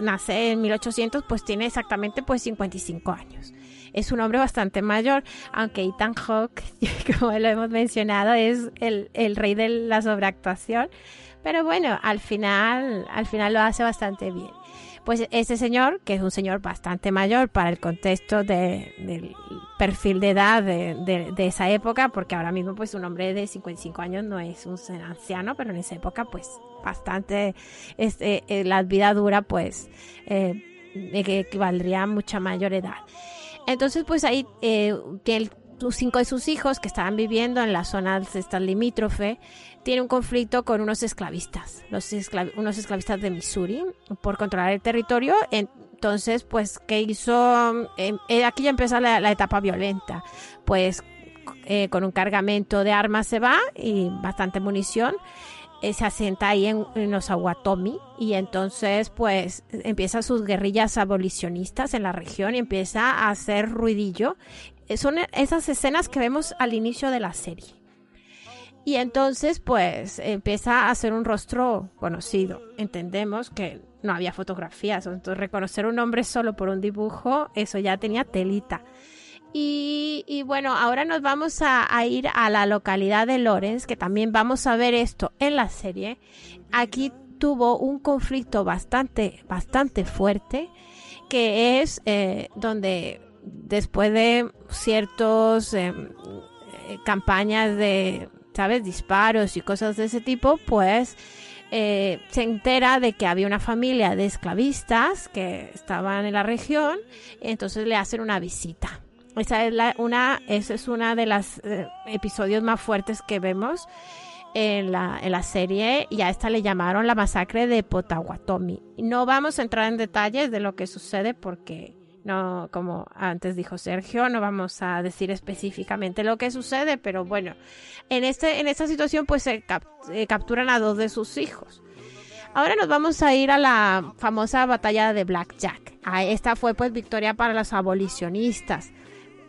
nace en 1800, pues tiene exactamente pues 55 años. Es un hombre bastante mayor, aunque Ethan Hawke, [LAUGHS] como lo hemos mencionado, es el, el rey de la sobreactuación. Pero bueno, al final, al final lo hace bastante bien. Pues ese señor, que es un señor bastante mayor para el contexto de- del perfil de edad de, de- de esa época, porque ahora mismo pues un hombre de 55 años no es un anciano, pero en esa época pues bastante, este, eh, la vida dura pues eh, equivaldría a mucha mayor edad. Entonces pues ahí eh, sus cinco de sus hijos que estaban viviendo en la zona esta limítrofe tiene un conflicto con unos esclavistas, los esclav- unos esclavistas de Missouri, por controlar el territorio. Entonces, pues, ¿qué hizo? Eh, eh, aquí ya empieza la, la etapa violenta. Pues, eh, con un cargamento de armas se va y bastante munición. Se asienta ahí en, en los y entonces pues empieza sus guerrillas abolicionistas en la región y empieza a hacer ruidillo. Eh, Son esas escenas que vemos al inicio de la serie. Y entonces, pues, empieza a hacer un rostro conocido. Entendemos que no había fotografías, entonces reconocer un hombre solo por un dibujo, eso ya tenía telita. Y, bueno, ahora nos vamos a, ir a la localidad de Lawrence, que también vamos a ver esto en la serie. Aquí tuvo un conflicto bastante, bastante fuerte, que es eh, donde después de ciertos eh, eh, campañas de, ¿sabes?, disparos y cosas de ese tipo, pues eh, se entera de que había una familia de esclavistas que estaban en la región, y entonces le hacen una visita. Esa es la, una, esa es una de los episodios más fuertes que vemos en la, en la serie y a esta le llamaron la masacre de Potawatomi. No vamos a entrar en detalles de lo que sucede porque no, como antes dijo Sergio, no vamos a decir específicamente lo que sucede, pero bueno, en este, en esta situación pues se eh, capturan a dos de sus hijos. Ahora nos vamos a ir a la famosa batalla de Blackjack. Esta fue pues victoria para los abolicionistas.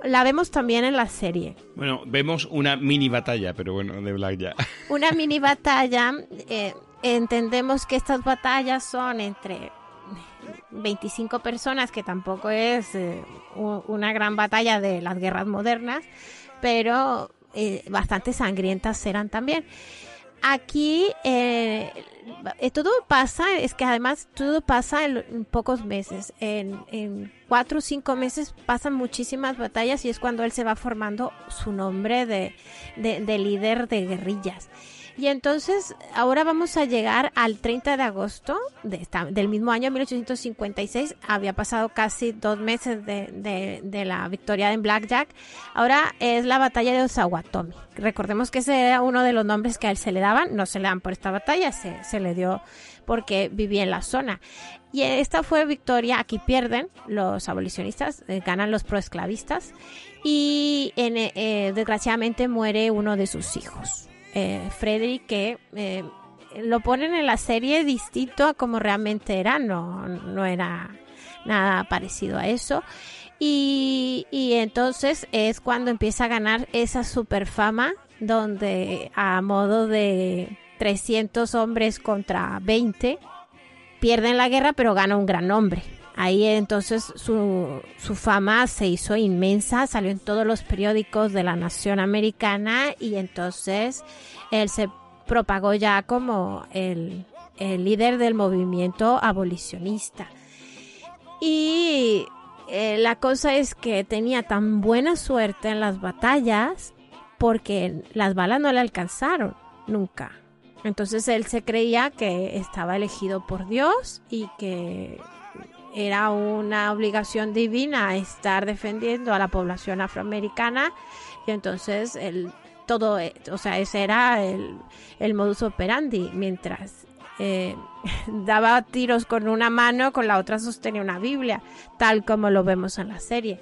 La vemos también en la serie. Bueno, vemos una mini batalla, pero bueno, de Black ya. [LAUGHS] Una mini batalla. eh, entendemos que estas batallas son entre 25 personas, que tampoco es eh, una gran batalla de las guerras modernas, pero eh, bastante sangrientas serán también. Aquí eh, todo pasa, es que además todo pasa en, en pocos meses. En, en cuatro o cinco meses pasan muchísimas batallas y es cuando él se va formando su nombre de, de- de líder de guerrillas. Y entonces ahora vamos a llegar al 30 de agosto de esta- del mismo año 1856. Había pasado casi dos meses de, de- de la victoria en Blackjack. Ahora es la batalla de Osawatomi. Recordemos que ese era uno de los nombres que a él se le daban. No se le dan por esta batalla, se, se le dio porque vivía en la zona. Y esta fue victoria. Aquí pierden los abolicionistas, eh, ganan los proesclavistas. Y en, eh, desgraciadamente muere uno de sus hijos eh, Frederick, que eh, lo ponen en la serie distinto a como realmente era, no, no era nada parecido a eso. Y, y entonces es cuando empieza a ganar esa super fama, donde a modo de 300 hombres contra 20, pierden la guerra, pero gana un gran nombre. Ahí entonces su, su fama se hizo inmensa, salió en todos los periódicos de la nación americana y entonces él se propagó ya como el, el líder del movimiento abolicionista. Y eh, la cosa es que tenía tan buena suerte en las batallas porque las balas no le alcanzaron nunca. Entonces él se creía que estaba elegido por Dios y que era una obligación divina estar defendiendo a la población afroamericana y entonces él todo, eh, o sea, ese era el, el modus operandi, mientras eh, [LAUGHS] daba tiros con una mano, con la otra sostenía una Biblia, tal como lo vemos en la serie.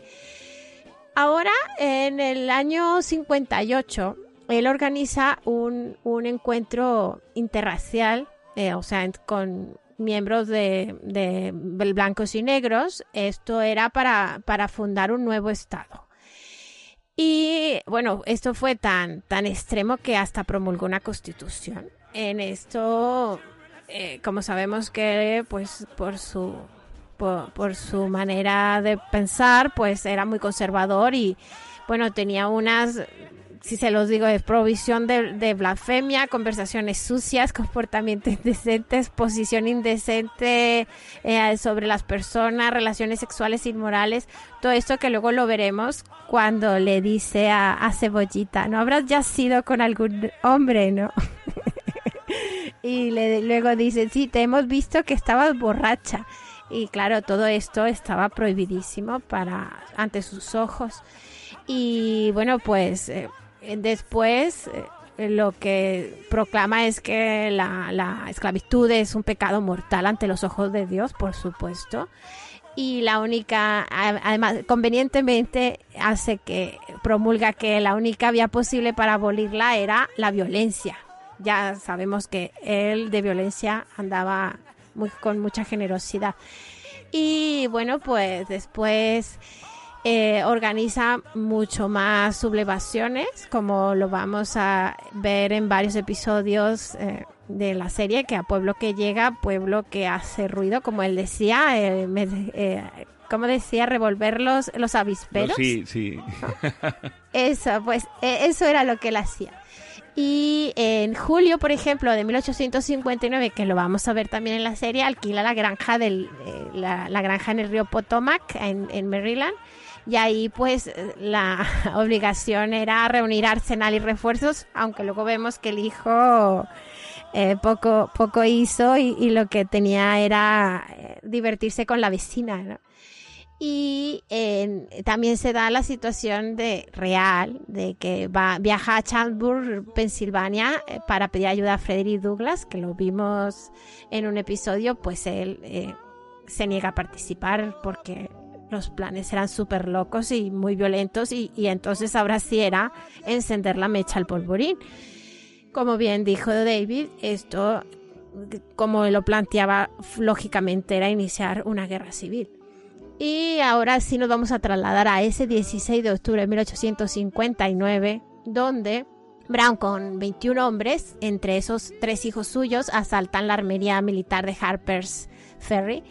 Ahora, en el año 58, él organiza un, un encuentro interracial, eh, o sea, con miembros de, blancos y negros. Esto era para, para fundar un nuevo estado. Y bueno, esto fue tan, tan extremo que hasta promulgó una constitución. En esto, eh, como sabemos que pues por su por su manera de pensar, pues era muy conservador y bueno, tenía unas si se los digo, es provisión de, de, blasfemia, conversaciones sucias, [LAUGHS] comportamiento indecente, exposición indecente eh, sobre las personas, relaciones sexuales inmorales, todo esto que luego lo veremos cuando le dice a, a Cebollita, no habrás ya sido con algún hombre, ¿no? [LAUGHS] y le, luego dice, sí, te hemos visto que estabas borracha. Y claro, todo esto estaba prohibidísimo para ante sus ojos. Y bueno, pues eh, después eh, lo que proclama es que la, la, esclavitud es un pecado mortal ante los ojos de Dios, por supuesto. Y la única, además, convenientemente hace que promulga que la única vía posible para abolirla era la violencia. Ya sabemos que él de violencia andaba muy, con mucha generosidad. Y bueno, pues después eh, organiza mucho más sublevaciones, como lo vamos a ver en varios episodios eh, de la serie, que a pueblo que llega, pueblo que hace ruido, como él decía, eh, me, eh, como decía, revolver los, los avisperos. Sí, sí. Eso, pues eh, eso era lo que él hacía. Y en julio, por ejemplo, de 1859, que lo vamos a ver también en la serie, alquila la granja del, eh, la, la, granja en el río Potomac, en, en Maryland, y ahí pues la [LAUGHS] obligación era reunir arsenal y refuerzos, aunque luego vemos que el hijo eh, poco, poco hizo y, lo que tenía era eh, divertirse con la vecina. Y también se da la situación de real de que va viaja a Chandler, Pensilvania, eh, para pedir ayuda a Frederick Douglass, que lo vimos en un episodio, pues él se niega a participar porque los planes eran súper locos y muy violentos y, y, entonces ahora sí era encender la mecha al polvorín. Como bien dijo David, esto, como lo planteaba lógicamente, era iniciar una guerra civil. Y ahora sí nos vamos a trasladar a ese 16 de octubre de 1859, donde Brown con 21 hombres, entre esos tres hijos suyos, asaltan la armería militar de Harper's Ferry.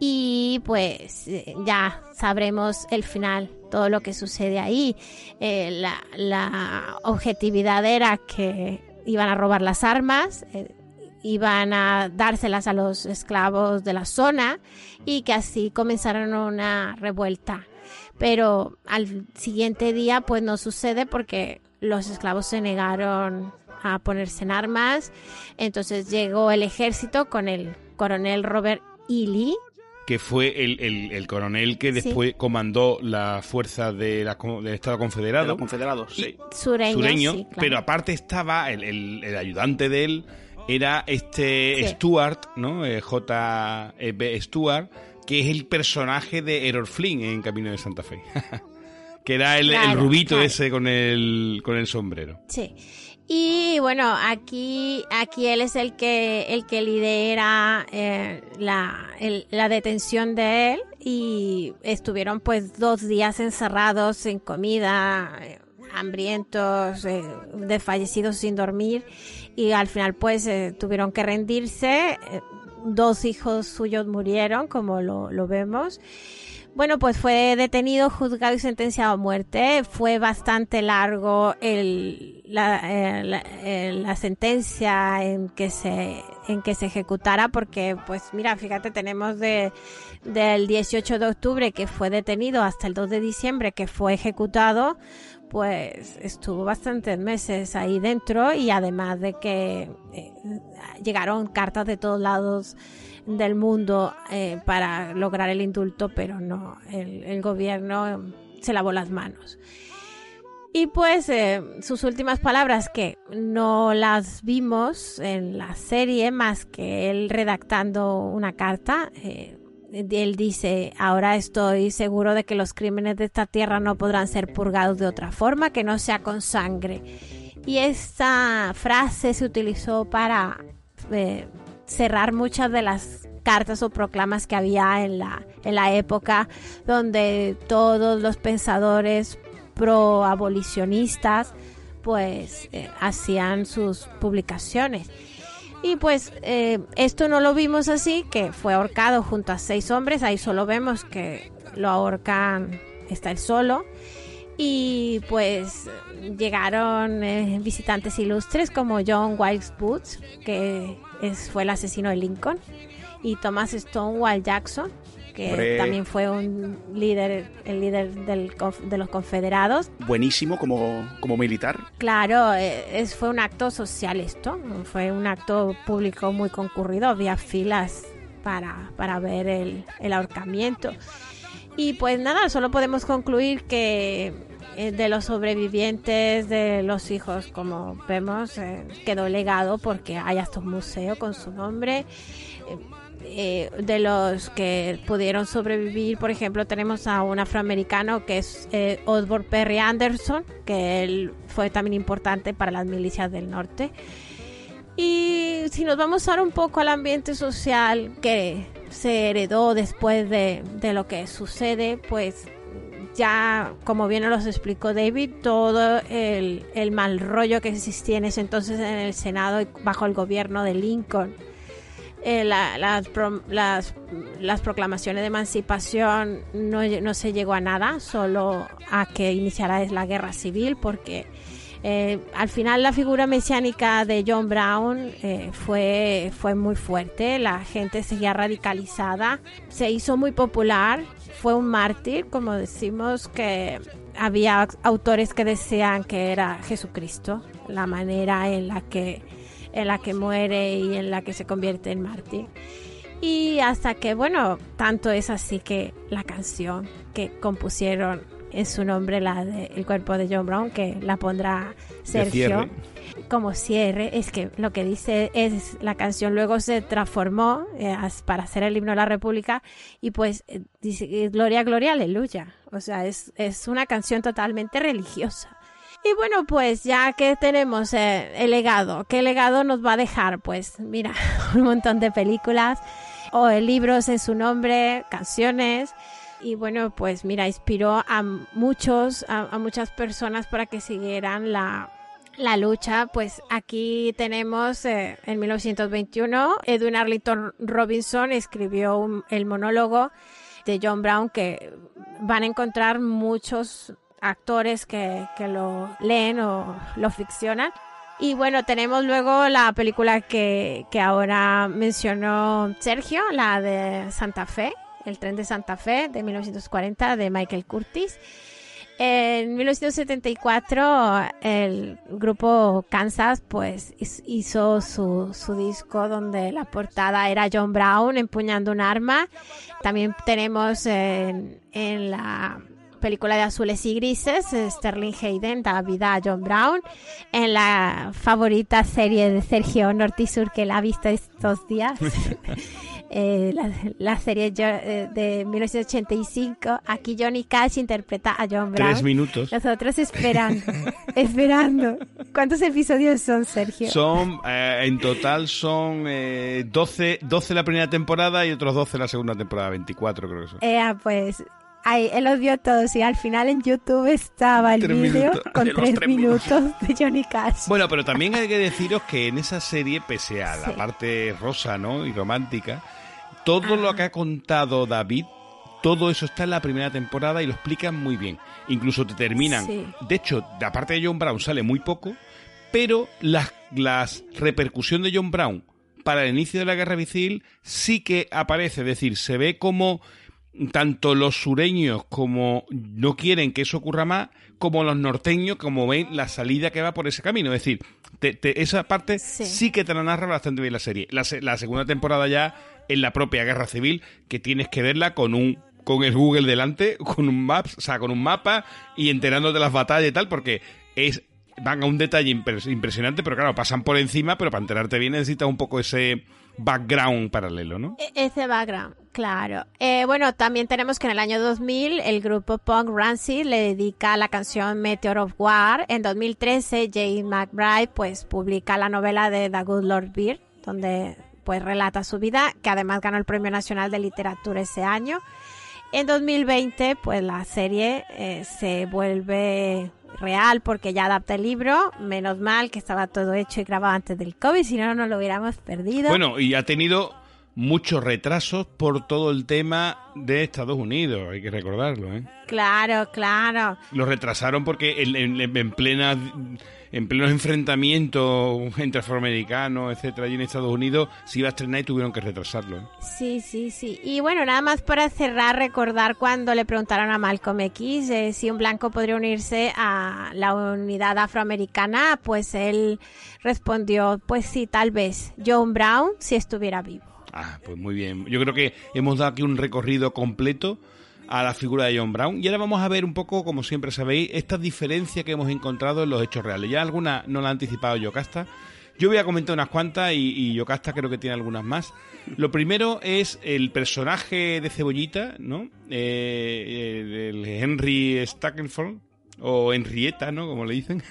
Y pues ya sabremos el final, todo lo que sucede ahí. Eh, la, la, objetividad era que iban a robar las armas, eh, iban a dárselas a los esclavos de la zona y que así comenzaron una revuelta. Pero al siguiente día pues no sucede porque los esclavos se negaron a ponerse en armas. Entonces llegó el ejército con el coronel Robert E. Que fue el, el, el coronel que después sí. comandó la fuerza de la, del Estado Confederado. De los confederados, sí. Sureño, sureño sí, claro. pero aparte estaba el, el, el ayudante de él, era este sí. Stuart, ¿no? Eh, J. B. Stuart, que es el personaje de Errol Flynn en Camino de Santa Fe. [LAUGHS] que era el, claro, el rubito claro. ese con el, con el sombrero. Sí. Y bueno, aquí, aquí él es el que, el que lidera eh, la, la detención de él y estuvieron pues dos días encerrados sin comida, eh, hambrientos, eh, desfallecidos sin dormir y al final pues eh, tuvieron que rendirse. Dos hijos suyos murieron, como lo, lo vemos. Bueno, pues fue detenido, juzgado y sentenciado a muerte. Fue bastante largo el, la, eh, eh, la, sentencia en que se en que se ejecutara, porque, pues, mira, fíjate, tenemos de del 18 de octubre que fue detenido hasta el 2 de diciembre que fue ejecutado. Pues estuvo bastantes meses ahí dentro y además de que eh, llegaron cartas de todos lados del mundo eh, para lograr el indulto, pero no, el, gobierno se lavó las manos. Y pues eh, sus últimas palabras que no las vimos en la serie más que él redactando una carta. Eh, él dice, ahora estoy seguro de que los crímenes de esta tierra no podrán ser purgados de otra forma que no sea con sangre. Y esta frase se utilizó para cerrar muchas de las cartas o proclamas que había en la, en la época donde todos los pensadores pro abolicionistas pues eh, hacían sus publicaciones. Y pues eh, esto no lo vimos así, que fue ahorcado junto a seis hombres, ahí solo vemos que lo ahorcan, está él solo. Y pues llegaron eh, visitantes ilustres como John Wilkes Booth, que es, fue el asesino de Lincoln, y Thomas Stonewall Jackson, que Hombre. también fue un líder, el líder del de los confederados. Buenísimo como, como militar. Claro, eh, es, fue un acto social esto, fue un acto público muy concurrido, había filas para, para ver el, el ahorcamiento. Y pues nada, solo podemos concluir que de los sobrevivientes, de los hijos, como vemos, eh, quedó legado porque hay hasta un museo con su nombre. Eh, eh, de los que pudieron sobrevivir, por ejemplo, tenemos a un afroamericano que es eh, Osborne Perry Anderson, que él fue también importante para las milicias del norte. Y si nos vamos ahora un poco al ambiente social que se heredó después de, de lo que sucede, pues ya, como bien nos explicó David, todo el, mal rollo que existía en ese entonces en el Senado y bajo el gobierno de Lincoln, eh, la- las, pro- las, las proclamaciones de emancipación no, no se llegó a nada, solo a que iniciara la guerra civil, porque eh, al final la figura mesiánica de John Brown eh, fue, fue muy fuerte, la gente seguía radicalizada, se hizo muy popular, fue un mártir, como decimos, que había autores que decían que era Jesucristo, la manera en la que, en la que muere y en la que se convierte en mártir. Y hasta que, bueno, tanto es así que la canción que compusieron en su nombre, la de El cuerpo de John Brown, que la pondrá Sergio cierre. como cierre, es que lo que dice es la canción luego se transformó eh, para hacer el himno de la República y pues eh, dice eh, Gloria, Gloria, Aleluya. O sea, es, es una canción totalmente religiosa. Y bueno, pues ya que tenemos eh, el legado, ¿qué legado nos va a dejar? Pues mira, [LAUGHS] un montón de películas o libros en su nombre, canciones. Y bueno, pues mira, inspiró a muchos, a, muchas personas para que siguieran la, la lucha. Pues aquí tenemos eh, en 1921, Edwin Arlington Robinson escribió el monólogo de John Brown que van a encontrar muchos actores que, que lo leen o lo ficcionan. Y bueno, tenemos luego la película que, que ahora mencionó Sergio, la de Santa Fe, El tren de Santa Fe de 1940 de Michael Curtis. En 1974 el grupo Kansas pues hiz- hizo su, su disco donde la portada era John Brown empuñando un arma. También tenemos en, en la película de Azules y Grises, Sterling Hayden da vida a John Brown. En la favorita serie de Sergio Norte y Sur que la ha visto estos días. [LAUGHS] eh, la, la serie eh, de 1985. Aquí Johnny Cash interpreta a John Brown. Tres minutos. Nosotros esperando, [LAUGHS] esperando. ¿Cuántos episodios son, Sergio? Son, eh, en total son eh, 12, 12 la primera temporada y otros 12 la segunda temporada, 24 creo que son. Eh, pues, ahí, él los vio todos y al final en YouTube estaba el vídeo [LAUGHS] con De tres, tres minutos de Johnny Cash. Bueno, pero también hay que deciros que en esa serie, pese a la Sí. parte rosa ¿no? y romántica, todo lo que ha contado David, todo eso está en la primera temporada y lo explican muy bien. Incluso te terminan. Sí. De hecho, de aparte de John Brown sale muy poco, pero las, las repercusión de John Brown para el inicio de la guerra civil sí que aparece. Es decir, se ve como tanto los sureños como no quieren que eso ocurra más, como los norteños como ven la salida que va por ese camino. Es decir, te- te- esa parte sí. que te la narra bastante bien la serie. La, se- la segunda temporada ya en la propia guerra civil, que tienes que verla con un con el Google delante, con un maps, o sea, con un mapa y enterándote de las batallas y tal, porque es van a un detalle impres- impresionante, pero claro, pasan por encima, pero para enterarte bien necesitas un poco ese background paralelo, ¿no? E- Ese background, claro. Eh, bueno, también tenemos que en el año 2000 el grupo punk Rancid le dedica la canción Meteor of War. En 2013 Jane McBride pues publica la novela de The Good Lord Beer, donde pues relata su vida, que además ganó el Premio Nacional de Literatura ese año. En 2020, pues la serie eh, se vuelve real porque ya adapta el libro. Menos mal que estaba todo hecho y grabado antes del COVID, si no, no lo hubiéramos perdido. Bueno, y ha tenido muchos retrasos por todo el tema de Estados Unidos, hay que recordarlo, ¿eh? Claro, claro. Lo retrasaron porque en, en, en plena en plenos enfrentamientos entre afroamericanos, etcétera, allí en Estados Unidos, se iba a estrenar y tuvieron que retrasarlo. ¿eh? Sí, sí, sí. Y bueno, nada más para cerrar, recordar cuando le preguntaron a Malcolm X eh, si un blanco podría unirse a la unidad afroamericana, pues él respondió, pues sí, tal vez. John Brown si estuviera vivo. Ah, pues muy bien. Yo creo que hemos dado aquí un recorrido completo a la figura de John Brown. Y ahora vamos a ver un poco, como siempre sabéis, estas diferencias que hemos encontrado en los hechos reales. Ya algunas no la ha anticipado Yocasta. Yo voy a comentar unas cuantas y, y Yocasta creo que tiene algunas más. Lo primero es el personaje de Cebollita, ¿no? Eh, el Henry Stackelford, o Henrietta, ¿no? Como le dicen.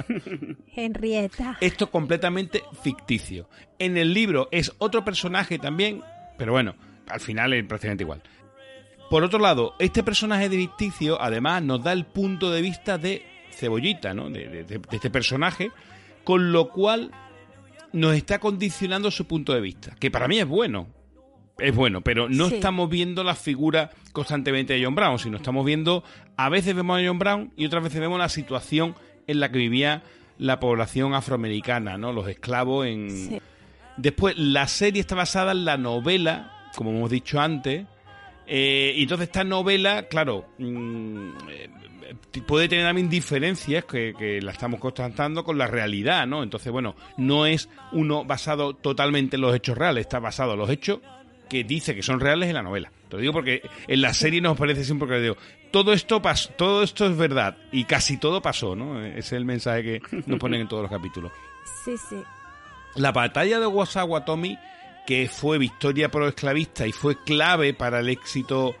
[LAUGHS] Henrietta. Esto completamente ficticio. En el libro es otro personaje también, pero bueno, al final es prácticamente igual. Por otro lado, este personaje de ficticio además nos da el punto de vista de Cebollita, ¿no? De, de, de, este personaje, con lo cual nos está condicionando su punto de vista, que para mí es bueno. Es bueno, pero no Sí. estamos viendo la figura constantemente de John Brown, sino estamos viendo, a veces vemos a John Brown y otras veces vemos la situación en la que vivía la población afroamericana, ¿no? Los esclavos en... Sí. Después, la serie está basada en la novela, como hemos dicho antes, eh, y entonces esta novela, claro, mm, eh, puede tener también diferencias que, que la estamos constatando con la realidad, ¿no? Entonces, bueno, no es uno basado totalmente en los hechos reales, está basado en los hechos que dice que son reales en la novela. Te lo digo porque en la serie nos parece siempre que digo, todo esto pasó, todo esto es verdad y casi todo pasó, ¿no? Ese es el mensaje que nos ponen en todos los capítulos. Sí, sí. La batalla de Wasaguatomi, que fue victoria pro esclavista y fue clave para el éxito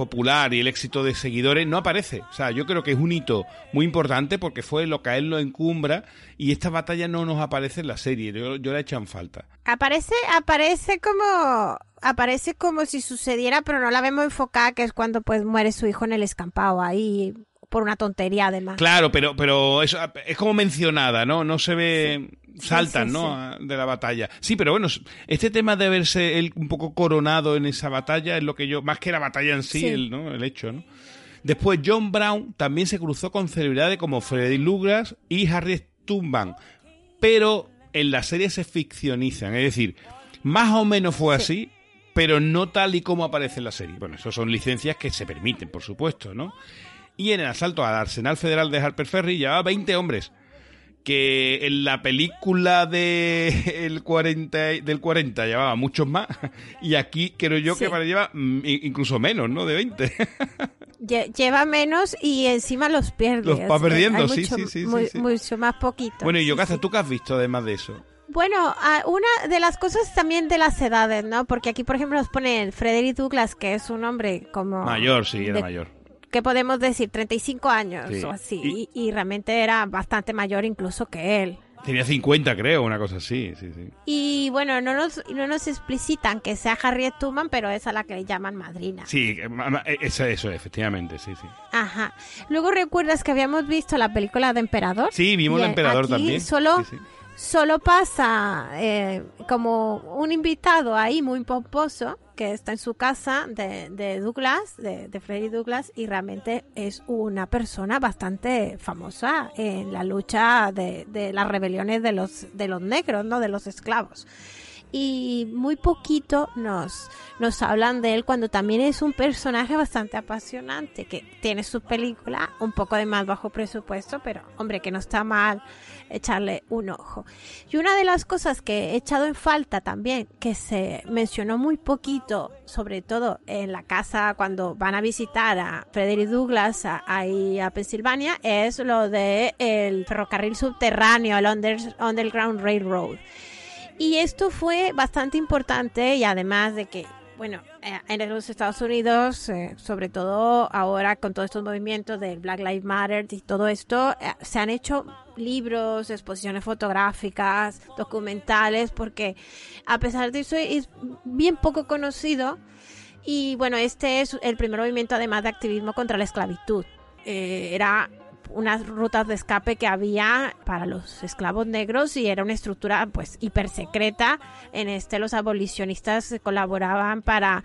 popular y el éxito de seguidores, no aparece. O sea, yo creo que es un hito muy importante porque fue lo que a él lo encumbra y esta batalla no nos aparece en la serie. Yo, yo la echan falta. Aparece, aparece como, aparece como si sucediera, pero no la vemos enfocada, que es cuando pues muere su hijo en el escampado ahí por una tontería además. Claro, pero, pero eso es como mencionada, ¿no? No se ve. Saltan, sí, ¿no? De la batalla. Sí, pero bueno, este tema de verse él un poco coronado en esa batalla es lo que yo. Más que la batalla en sí. El, ¿no? el hecho, ¿no? Después, John Brown también se cruzó con celebridades como Freddy Douglass y Harriet Tubman. Pero en la serie se ficcionizan. Es decir, más o menos fue así, pero no tal y como aparece en la serie. Bueno, eso son licencias que se permiten, por supuesto, ¿no? Y en el asalto al Arsenal Federal de Harper Ferry llevaba 20 hombres. Que en la película de [LAUGHS] el 40, del 40 llevaba muchos más. [LAUGHS] Y aquí creo yo que Sí. lleva mm, incluso menos, ¿no? De 20. [LAUGHS] Lle- Lleva menos y encima los pierde. Los va perdiendo, sí, mucho, sí, sí, sí, muy- sí. Mucho más poquito. bueno, y Sí, Yocasta. ¿tú qué has visto además de eso? Bueno, ah, una de las cosas también de las edades, ¿no? Porque aquí, por ejemplo, nos pone Frederick Douglass, que es un hombre como... Mayor, sí, era de- mayor. ¿Qué podemos decir? 35 años Sí. o así. Y- realmente era bastante mayor incluso que él. Tenía 50, creo, una cosa así, sí, sí. Y bueno, no nos, no nos explicitan que sea Harriet Tubman, pero es a la que le llaman madrina. Sí, eh, ma- eso, eso, efectivamente, sí, sí. Ajá. Luego recuerdas que habíamos visto la película de Emperador. Sí, vimos Y el emperador aquí también. Solo, sí. Solo pasa eh, como un invitado ahí muy pomposo que está en su casa de, de Douglas, de, de Freddy Douglas, y realmente es una persona bastante famosa en la lucha de, de las rebeliones de los, de los negros, ¿no? De los esclavos. Y muy poquito nos, nos hablan de él cuando también es un personaje bastante apasionante, que tiene su película, un poco de más bajo presupuesto, pero hombre, que no está mal echarle un ojo. Y una de las cosas que he echado en falta también, que se mencionó muy poquito, sobre todo en la casa cuando van a visitar a Frederick Douglass ahí a Pensilvania, es lo de el ferrocarril subterráneo, el under- Underground Railroad. Y esto fue bastante importante y además de que, bueno, eh, en los Estados Unidos, eh, sobre todo ahora con todos estos movimientos del Black Lives Matter y todo esto, eh, se han hecho libros, exposiciones fotográficas, documentales, porque a pesar de eso es bien poco conocido Y bueno, este es el primer movimiento además de activismo contra la esclavitud. Eh, era unas rutas de escape que había para los esclavos negros y era una estructura pues hiper secreta. En este los abolicionistas colaboraban para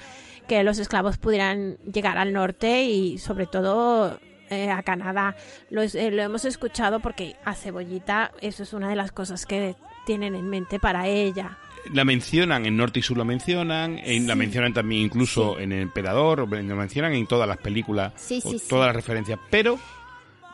que los esclavos pudieran llegar al norte y sobre todo eh, a Canadá. Lo, eh, lo hemos escuchado porque a Cebollita eso es una de las cosas que tienen en mente para ella. La mencionan en Norte y Sur, lo mencionan, en, la mencionan también incluso en El Emperador, lo mencionan en todas las películas, Sí, o todas las referencias. Pero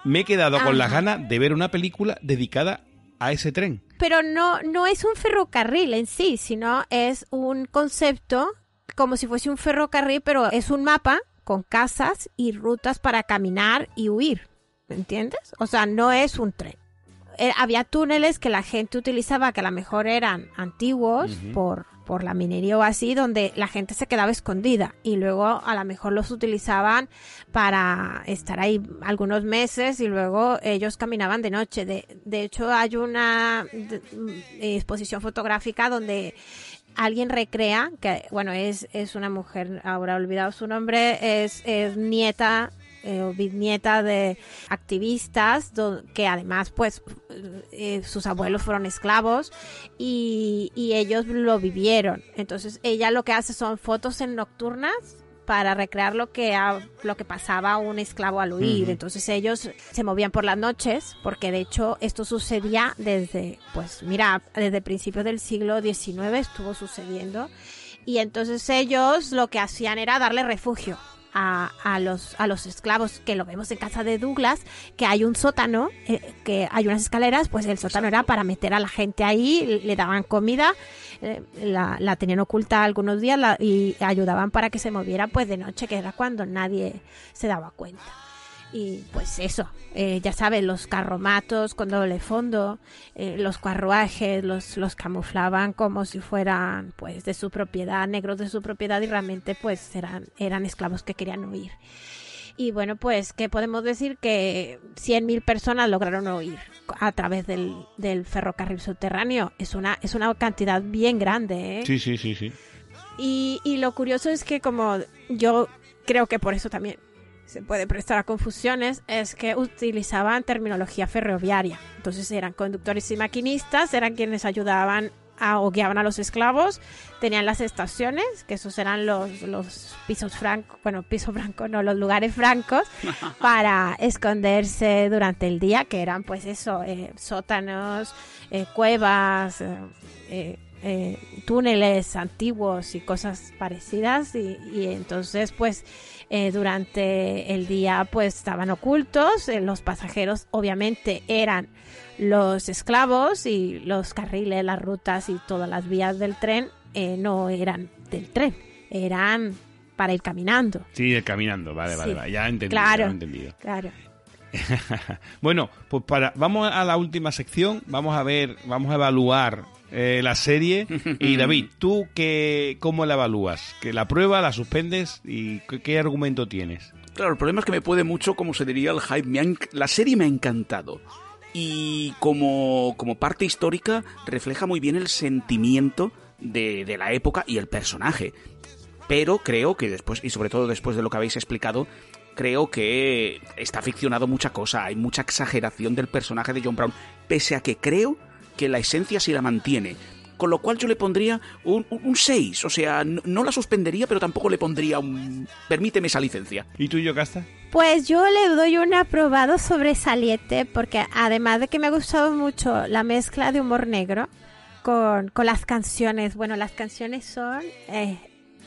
me he quedado con las ganas de ver una película dedicada a ese tren. Pero no, no es un ferrocarril en sí, sino es un concepto como si fuese un ferrocarril, pero es un mapa con casas y rutas para caminar y huir. ¿Me entiendes? O sea, no es un tren. Eh, había túneles que la gente utilizaba que a lo mejor eran antiguos por, por la minería o así, donde la gente se quedaba escondida y luego a lo mejor los utilizaban para estar ahí algunos meses y luego ellos caminaban de noche. De, de hecho, hay una de- mm, exposición fotográfica donde alguien recrea que, bueno, es, es una mujer, ahora he olvidado su nombre, es, es nieta eh, o bisnieta de activistas que además pues eh, sus abuelos fueron esclavos y, y ellos lo vivieron. Entonces ella lo que hace son fotos en nocturnas para recrear lo que lo que pasaba a un esclavo al huir Ujú. entonces ellos se movían por las noches porque de hecho esto sucedía desde pues mira desde principios del siglo XIX estuvo sucediendo y entonces ellos lo que hacían era darle refugio a, a los, a los esclavos, que lo vemos en casa de Douglas, que hay un sótano, eh, que hay unas escaleras, pues el sótano era para meter a la gente ahí, le daban comida, eh, la, la tenían oculta algunos días la- y ayudaban para que se moviera pues de noche, que era cuando nadie se daba cuenta. Y pues eso, eh, ya sabes, los carromatos con doble fondo, eh, los carruajes, los, los camuflaban como si fueran pues de su propiedad, negros de su propiedad y realmente pues eran, eran esclavos que querían huir. Y bueno, pues, ¿qué podemos decir? Que 100.000 personas lograron huir a través del, del ferrocarril subterráneo. Es una, es una cantidad bien grande, ¿eh? Sí, sí, sí, sí. Y, y lo curioso es que como yo creo que por eso también se puede prestar a confusiones, es que utilizaban terminología ferroviaria. Entonces eran conductores y maquinistas, eran quienes ayudaban a, o guiaban a los esclavos, tenían las estaciones, que esos eran los, los pisos francos, bueno, [LAUGHS] pisos francos, no, los lugares francos, [LAUGHS] para esconderse durante el día, que eran pues eso, eh, sótanos, eh, cuevas, eh, túneles antiguos y cosas parecidas y, y entonces pues eh, durante el día pues estaban ocultos eh, los pasajeros obviamente eran los esclavos y los carriles las rutas y todas las vías del tren eh, no eran del tren eran para ir caminando Sí, de caminando, vale, vale, Sí. vale, ya he entendido. claro ya he entendido. claro [LAUGHS] bueno, pues para vamos a la última sección, vamos a ver, vamos a evaluar eh, la serie [LAUGHS] y David, tú qué cómo la evalúas, que la prueba, la suspendes y qué, qué argumento tienes. Claro, el problema es que me puede mucho, como se diría, el hype. Me ha enc- la serie me ha encantado. Y como, como parte histórica, refleja muy bien el sentimiento de, de la época y el personaje. Pero creo que después, y sobre todo después de lo que habéis explicado, creo que está ficcionado mucha cosa. Hay mucha exageración del personaje de John Brown. Pese a que creo que la esencia sí la mantiene. Con lo cual yo le pondría un 6. O sea, no, no la suspendería, pero tampoco le pondría un... Permíteme esa licencia. ¿Y tú, Yocasta? Pues yo le doy un aprobado sobresaliente porque además de que me ha gustado mucho la mezcla de humor negro con, con las canciones, bueno, las canciones son... eh,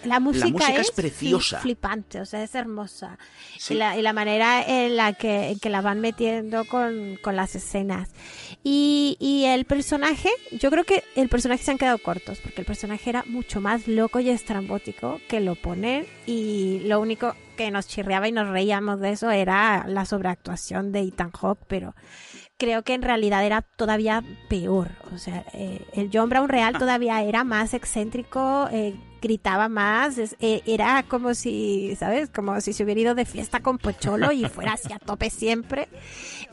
la música, música es fli- preciosa. flipante, o sea, es hermosa. Sí. Y, la, y la manera en la que, en que la van metiendo con, con las escenas. Y, y el personaje, yo creo que el personaje se han quedado cortos, porque el personaje era mucho más loco y estrambótico que lo ponen. Y lo único que nos chirreaba y nos reíamos de eso era la sobreactuación de Ethan Hawke, pero creo que en realidad era todavía peor. O sea, eh, el John Brown real todavía era más excéntrico, eh, gritaba más, es- eh, era como si, ¿sabes? Como si se hubiera ido de fiesta con Pocholo y fuera así a tope siempre.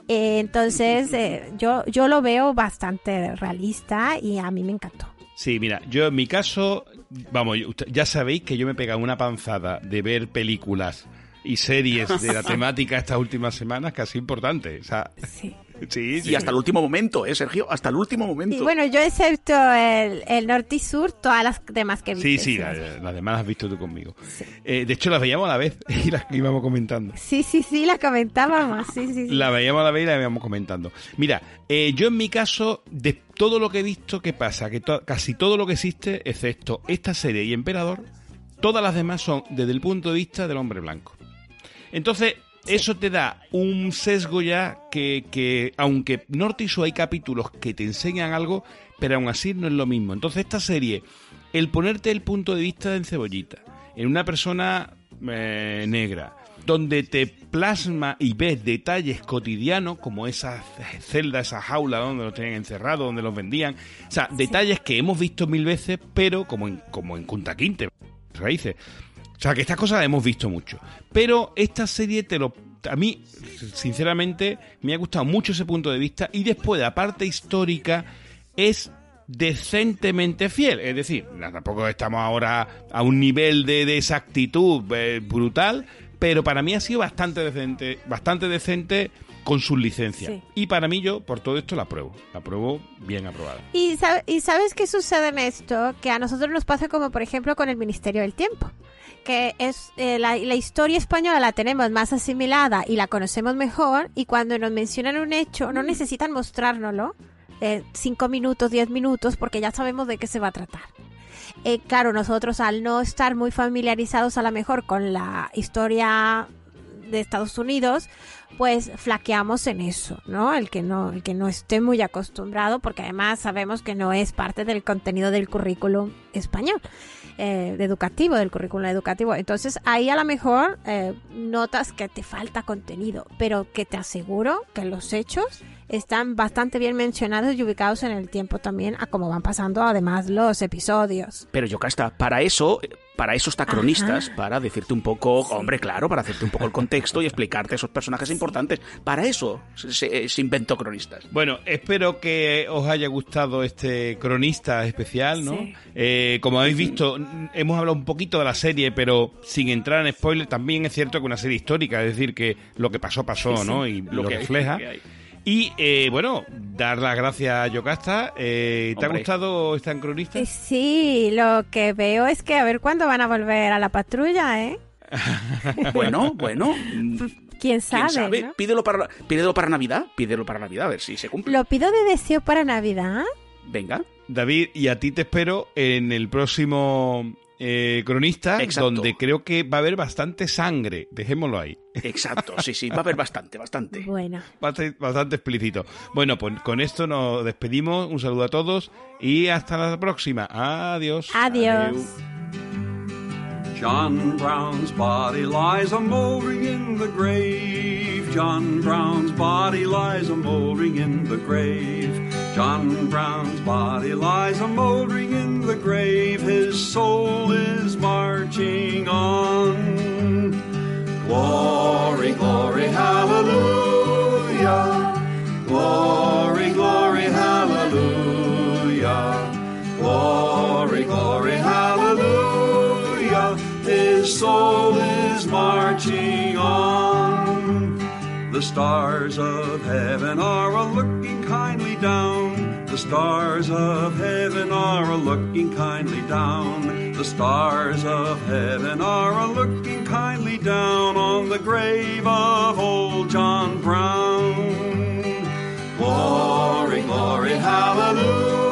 Eh, entonces, eh, yo, yo lo veo bastante realista y a mí me encantó. Sí, mira, yo en mi caso Vamos, ya sabéis que yo me he pegado una panzada de ver películas y series de la [LAUGHS] temática estas últimas semanas casi importante. O sea, Sí. Sí, sí. Y hasta el último momento, ¿eh, Sergio? Hasta el último momento. Y bueno, yo excepto el, el norte y sur, todas las demás que Sí, viste. sí, la- las demás las has visto tú conmigo. Eh, de hecho, las veíamos a la vez [LAUGHS] y las íbamos comentando. Sí, sí, sí, la comentábamos. Sí, sí, sí. La veíamos a la vez y la íbamos comentando. Mira, eh, yo en mi caso, de todo lo que he visto, ¿qué pasa? Que to- casi todo lo que existe, excepto esta serie y Emperador, todas las demás son desde el punto de vista del hombre blanco. Entonces, eso te da un sesgo ya que, que aunque Norte y Sur hay capítulos que te enseñan algo, pero aún así no es lo mismo. Entonces, esta serie, el ponerte el punto de vista en cebollita, en una persona eh, negra, donde te plasma y ves detalles cotidianos, como esa celda, esa jaula donde los tenían encerrados, donde los vendían. O sea, detalles que hemos visto mil veces, pero como en, como en Kunta Kinte, raíces. O sea, que estas cosas las hemos visto mucho. Pero esta serie te lo... A mí, sinceramente, me ha gustado mucho ese punto de vista. Y después, la parte histórica es decentemente fiel. Es decir, tampoco estamos ahora a un nivel de, de exactitud eh, brutal, pero para mí ha sido bastante decente, bastante decente con sus licencias. Sí. Y para mí yo, por todo esto, la apruebo. La apruebo bien aprobada. Y, sab- y sabes qué sucede en esto? Que a nosotros nos pasa como por ejemplo con el Ministerio del Tiempo. Que es eh, la, la historia española la tenemos más asimilada y la conocemos mejor. Y cuando nos mencionan un hecho, no necesitan mostrárnoslo eh, cinco minutos, diez minutos, porque ya sabemos de qué se va a tratar. Eh, claro, nosotros al no estar muy familiarizados a lo mejor con la historia de Estados Unidos, pues flaqueamos en eso, ¿no? El que no, el que no esté muy acostumbrado, porque además sabemos que no es parte del contenido del currículum español, eh, educativo, del currículum educativo. Entonces ahí a lo mejor eh, notas que te falta contenido, pero que te aseguro que los hechos están bastante bien mencionados y ubicados en el tiempo también, a cómo van pasando además los episodios. Pero Yocasta, para eso, para eso está cronistas, para decirte un poco, hombre, claro, para hacerte un poco el contexto y explicarte esos personajes importantes. Para eso se, se- se inventó cronistas. Bueno, espero que os haya gustado este cronista especial, ¿no? Sí. Eh, como habéis visto, hemos hablado un poquito de la serie, pero sin entrar en spoiler, también es cierto que una serie histórica, es decir, que lo que pasó, pasó, ¿no? Y lo, que hay, refleja. lo que hay. Y eh, bueno, dar las gracias a Yocasta. Eh, ¿Te ha gustado esta cronista? Sí, lo que veo es que a ver cuándo van a volver a la patrulla, ¿eh? [LAUGHS] Bueno, bueno. mm, ¿Quién ¿Quién sabe? sabe? no? Pídelo, para, pídelo para Navidad. Pídelo para Navidad, a ver si se cumple. Lo pido de deseo para Navidad. Venga. David, y a ti te espero en el próximo eh, cronista, Exacto. donde creo que va a haber bastante sangre. Dejémoslo ahí. Exacto, sí, sí. Va a haber bastante, bastante. Bueno, Bastante, bastante explícito. Bueno, pues con esto nos despedimos. Un saludo a todos y hasta la próxima. Adiós. adiós. John Brown's body lies a mouldering in the grave. John Brown's body lies a mouldering in the grave. John Brown's body lies a mouldering in the grave. His soul is marching on. Glory, glory, hallelujah. Glory, glory, hallelujah. Glory, glory, hallelujah. His soul is marching on. The stars of heaven are a looking kindly down. The stars of heaven are a looking kindly down. The stars of heaven are a looking kindly down on the grave of old John Brown. Glory, glory, hallelujah.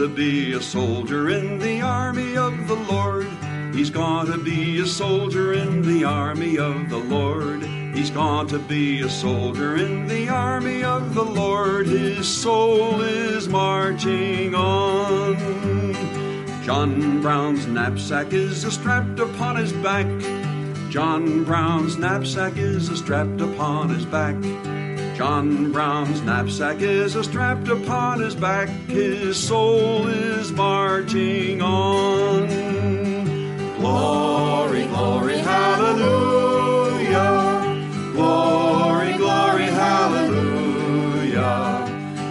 To be a soldier in the army of the Lord. He's going to be a soldier in the army of the Lord. He's going to be a soldier in the army of the Lord. His soul is marching on. John Brown's knapsack is strapped upon his back. John Brown's knapsack is strapped upon his back. John Brown's knapsack is strapped upon his back, his soul is marching on. Glory, glory, hallelujah! Glory, glory, hallelujah!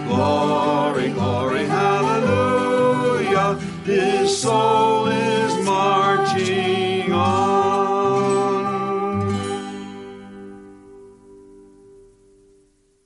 Glory, glory, hallelujah! His soul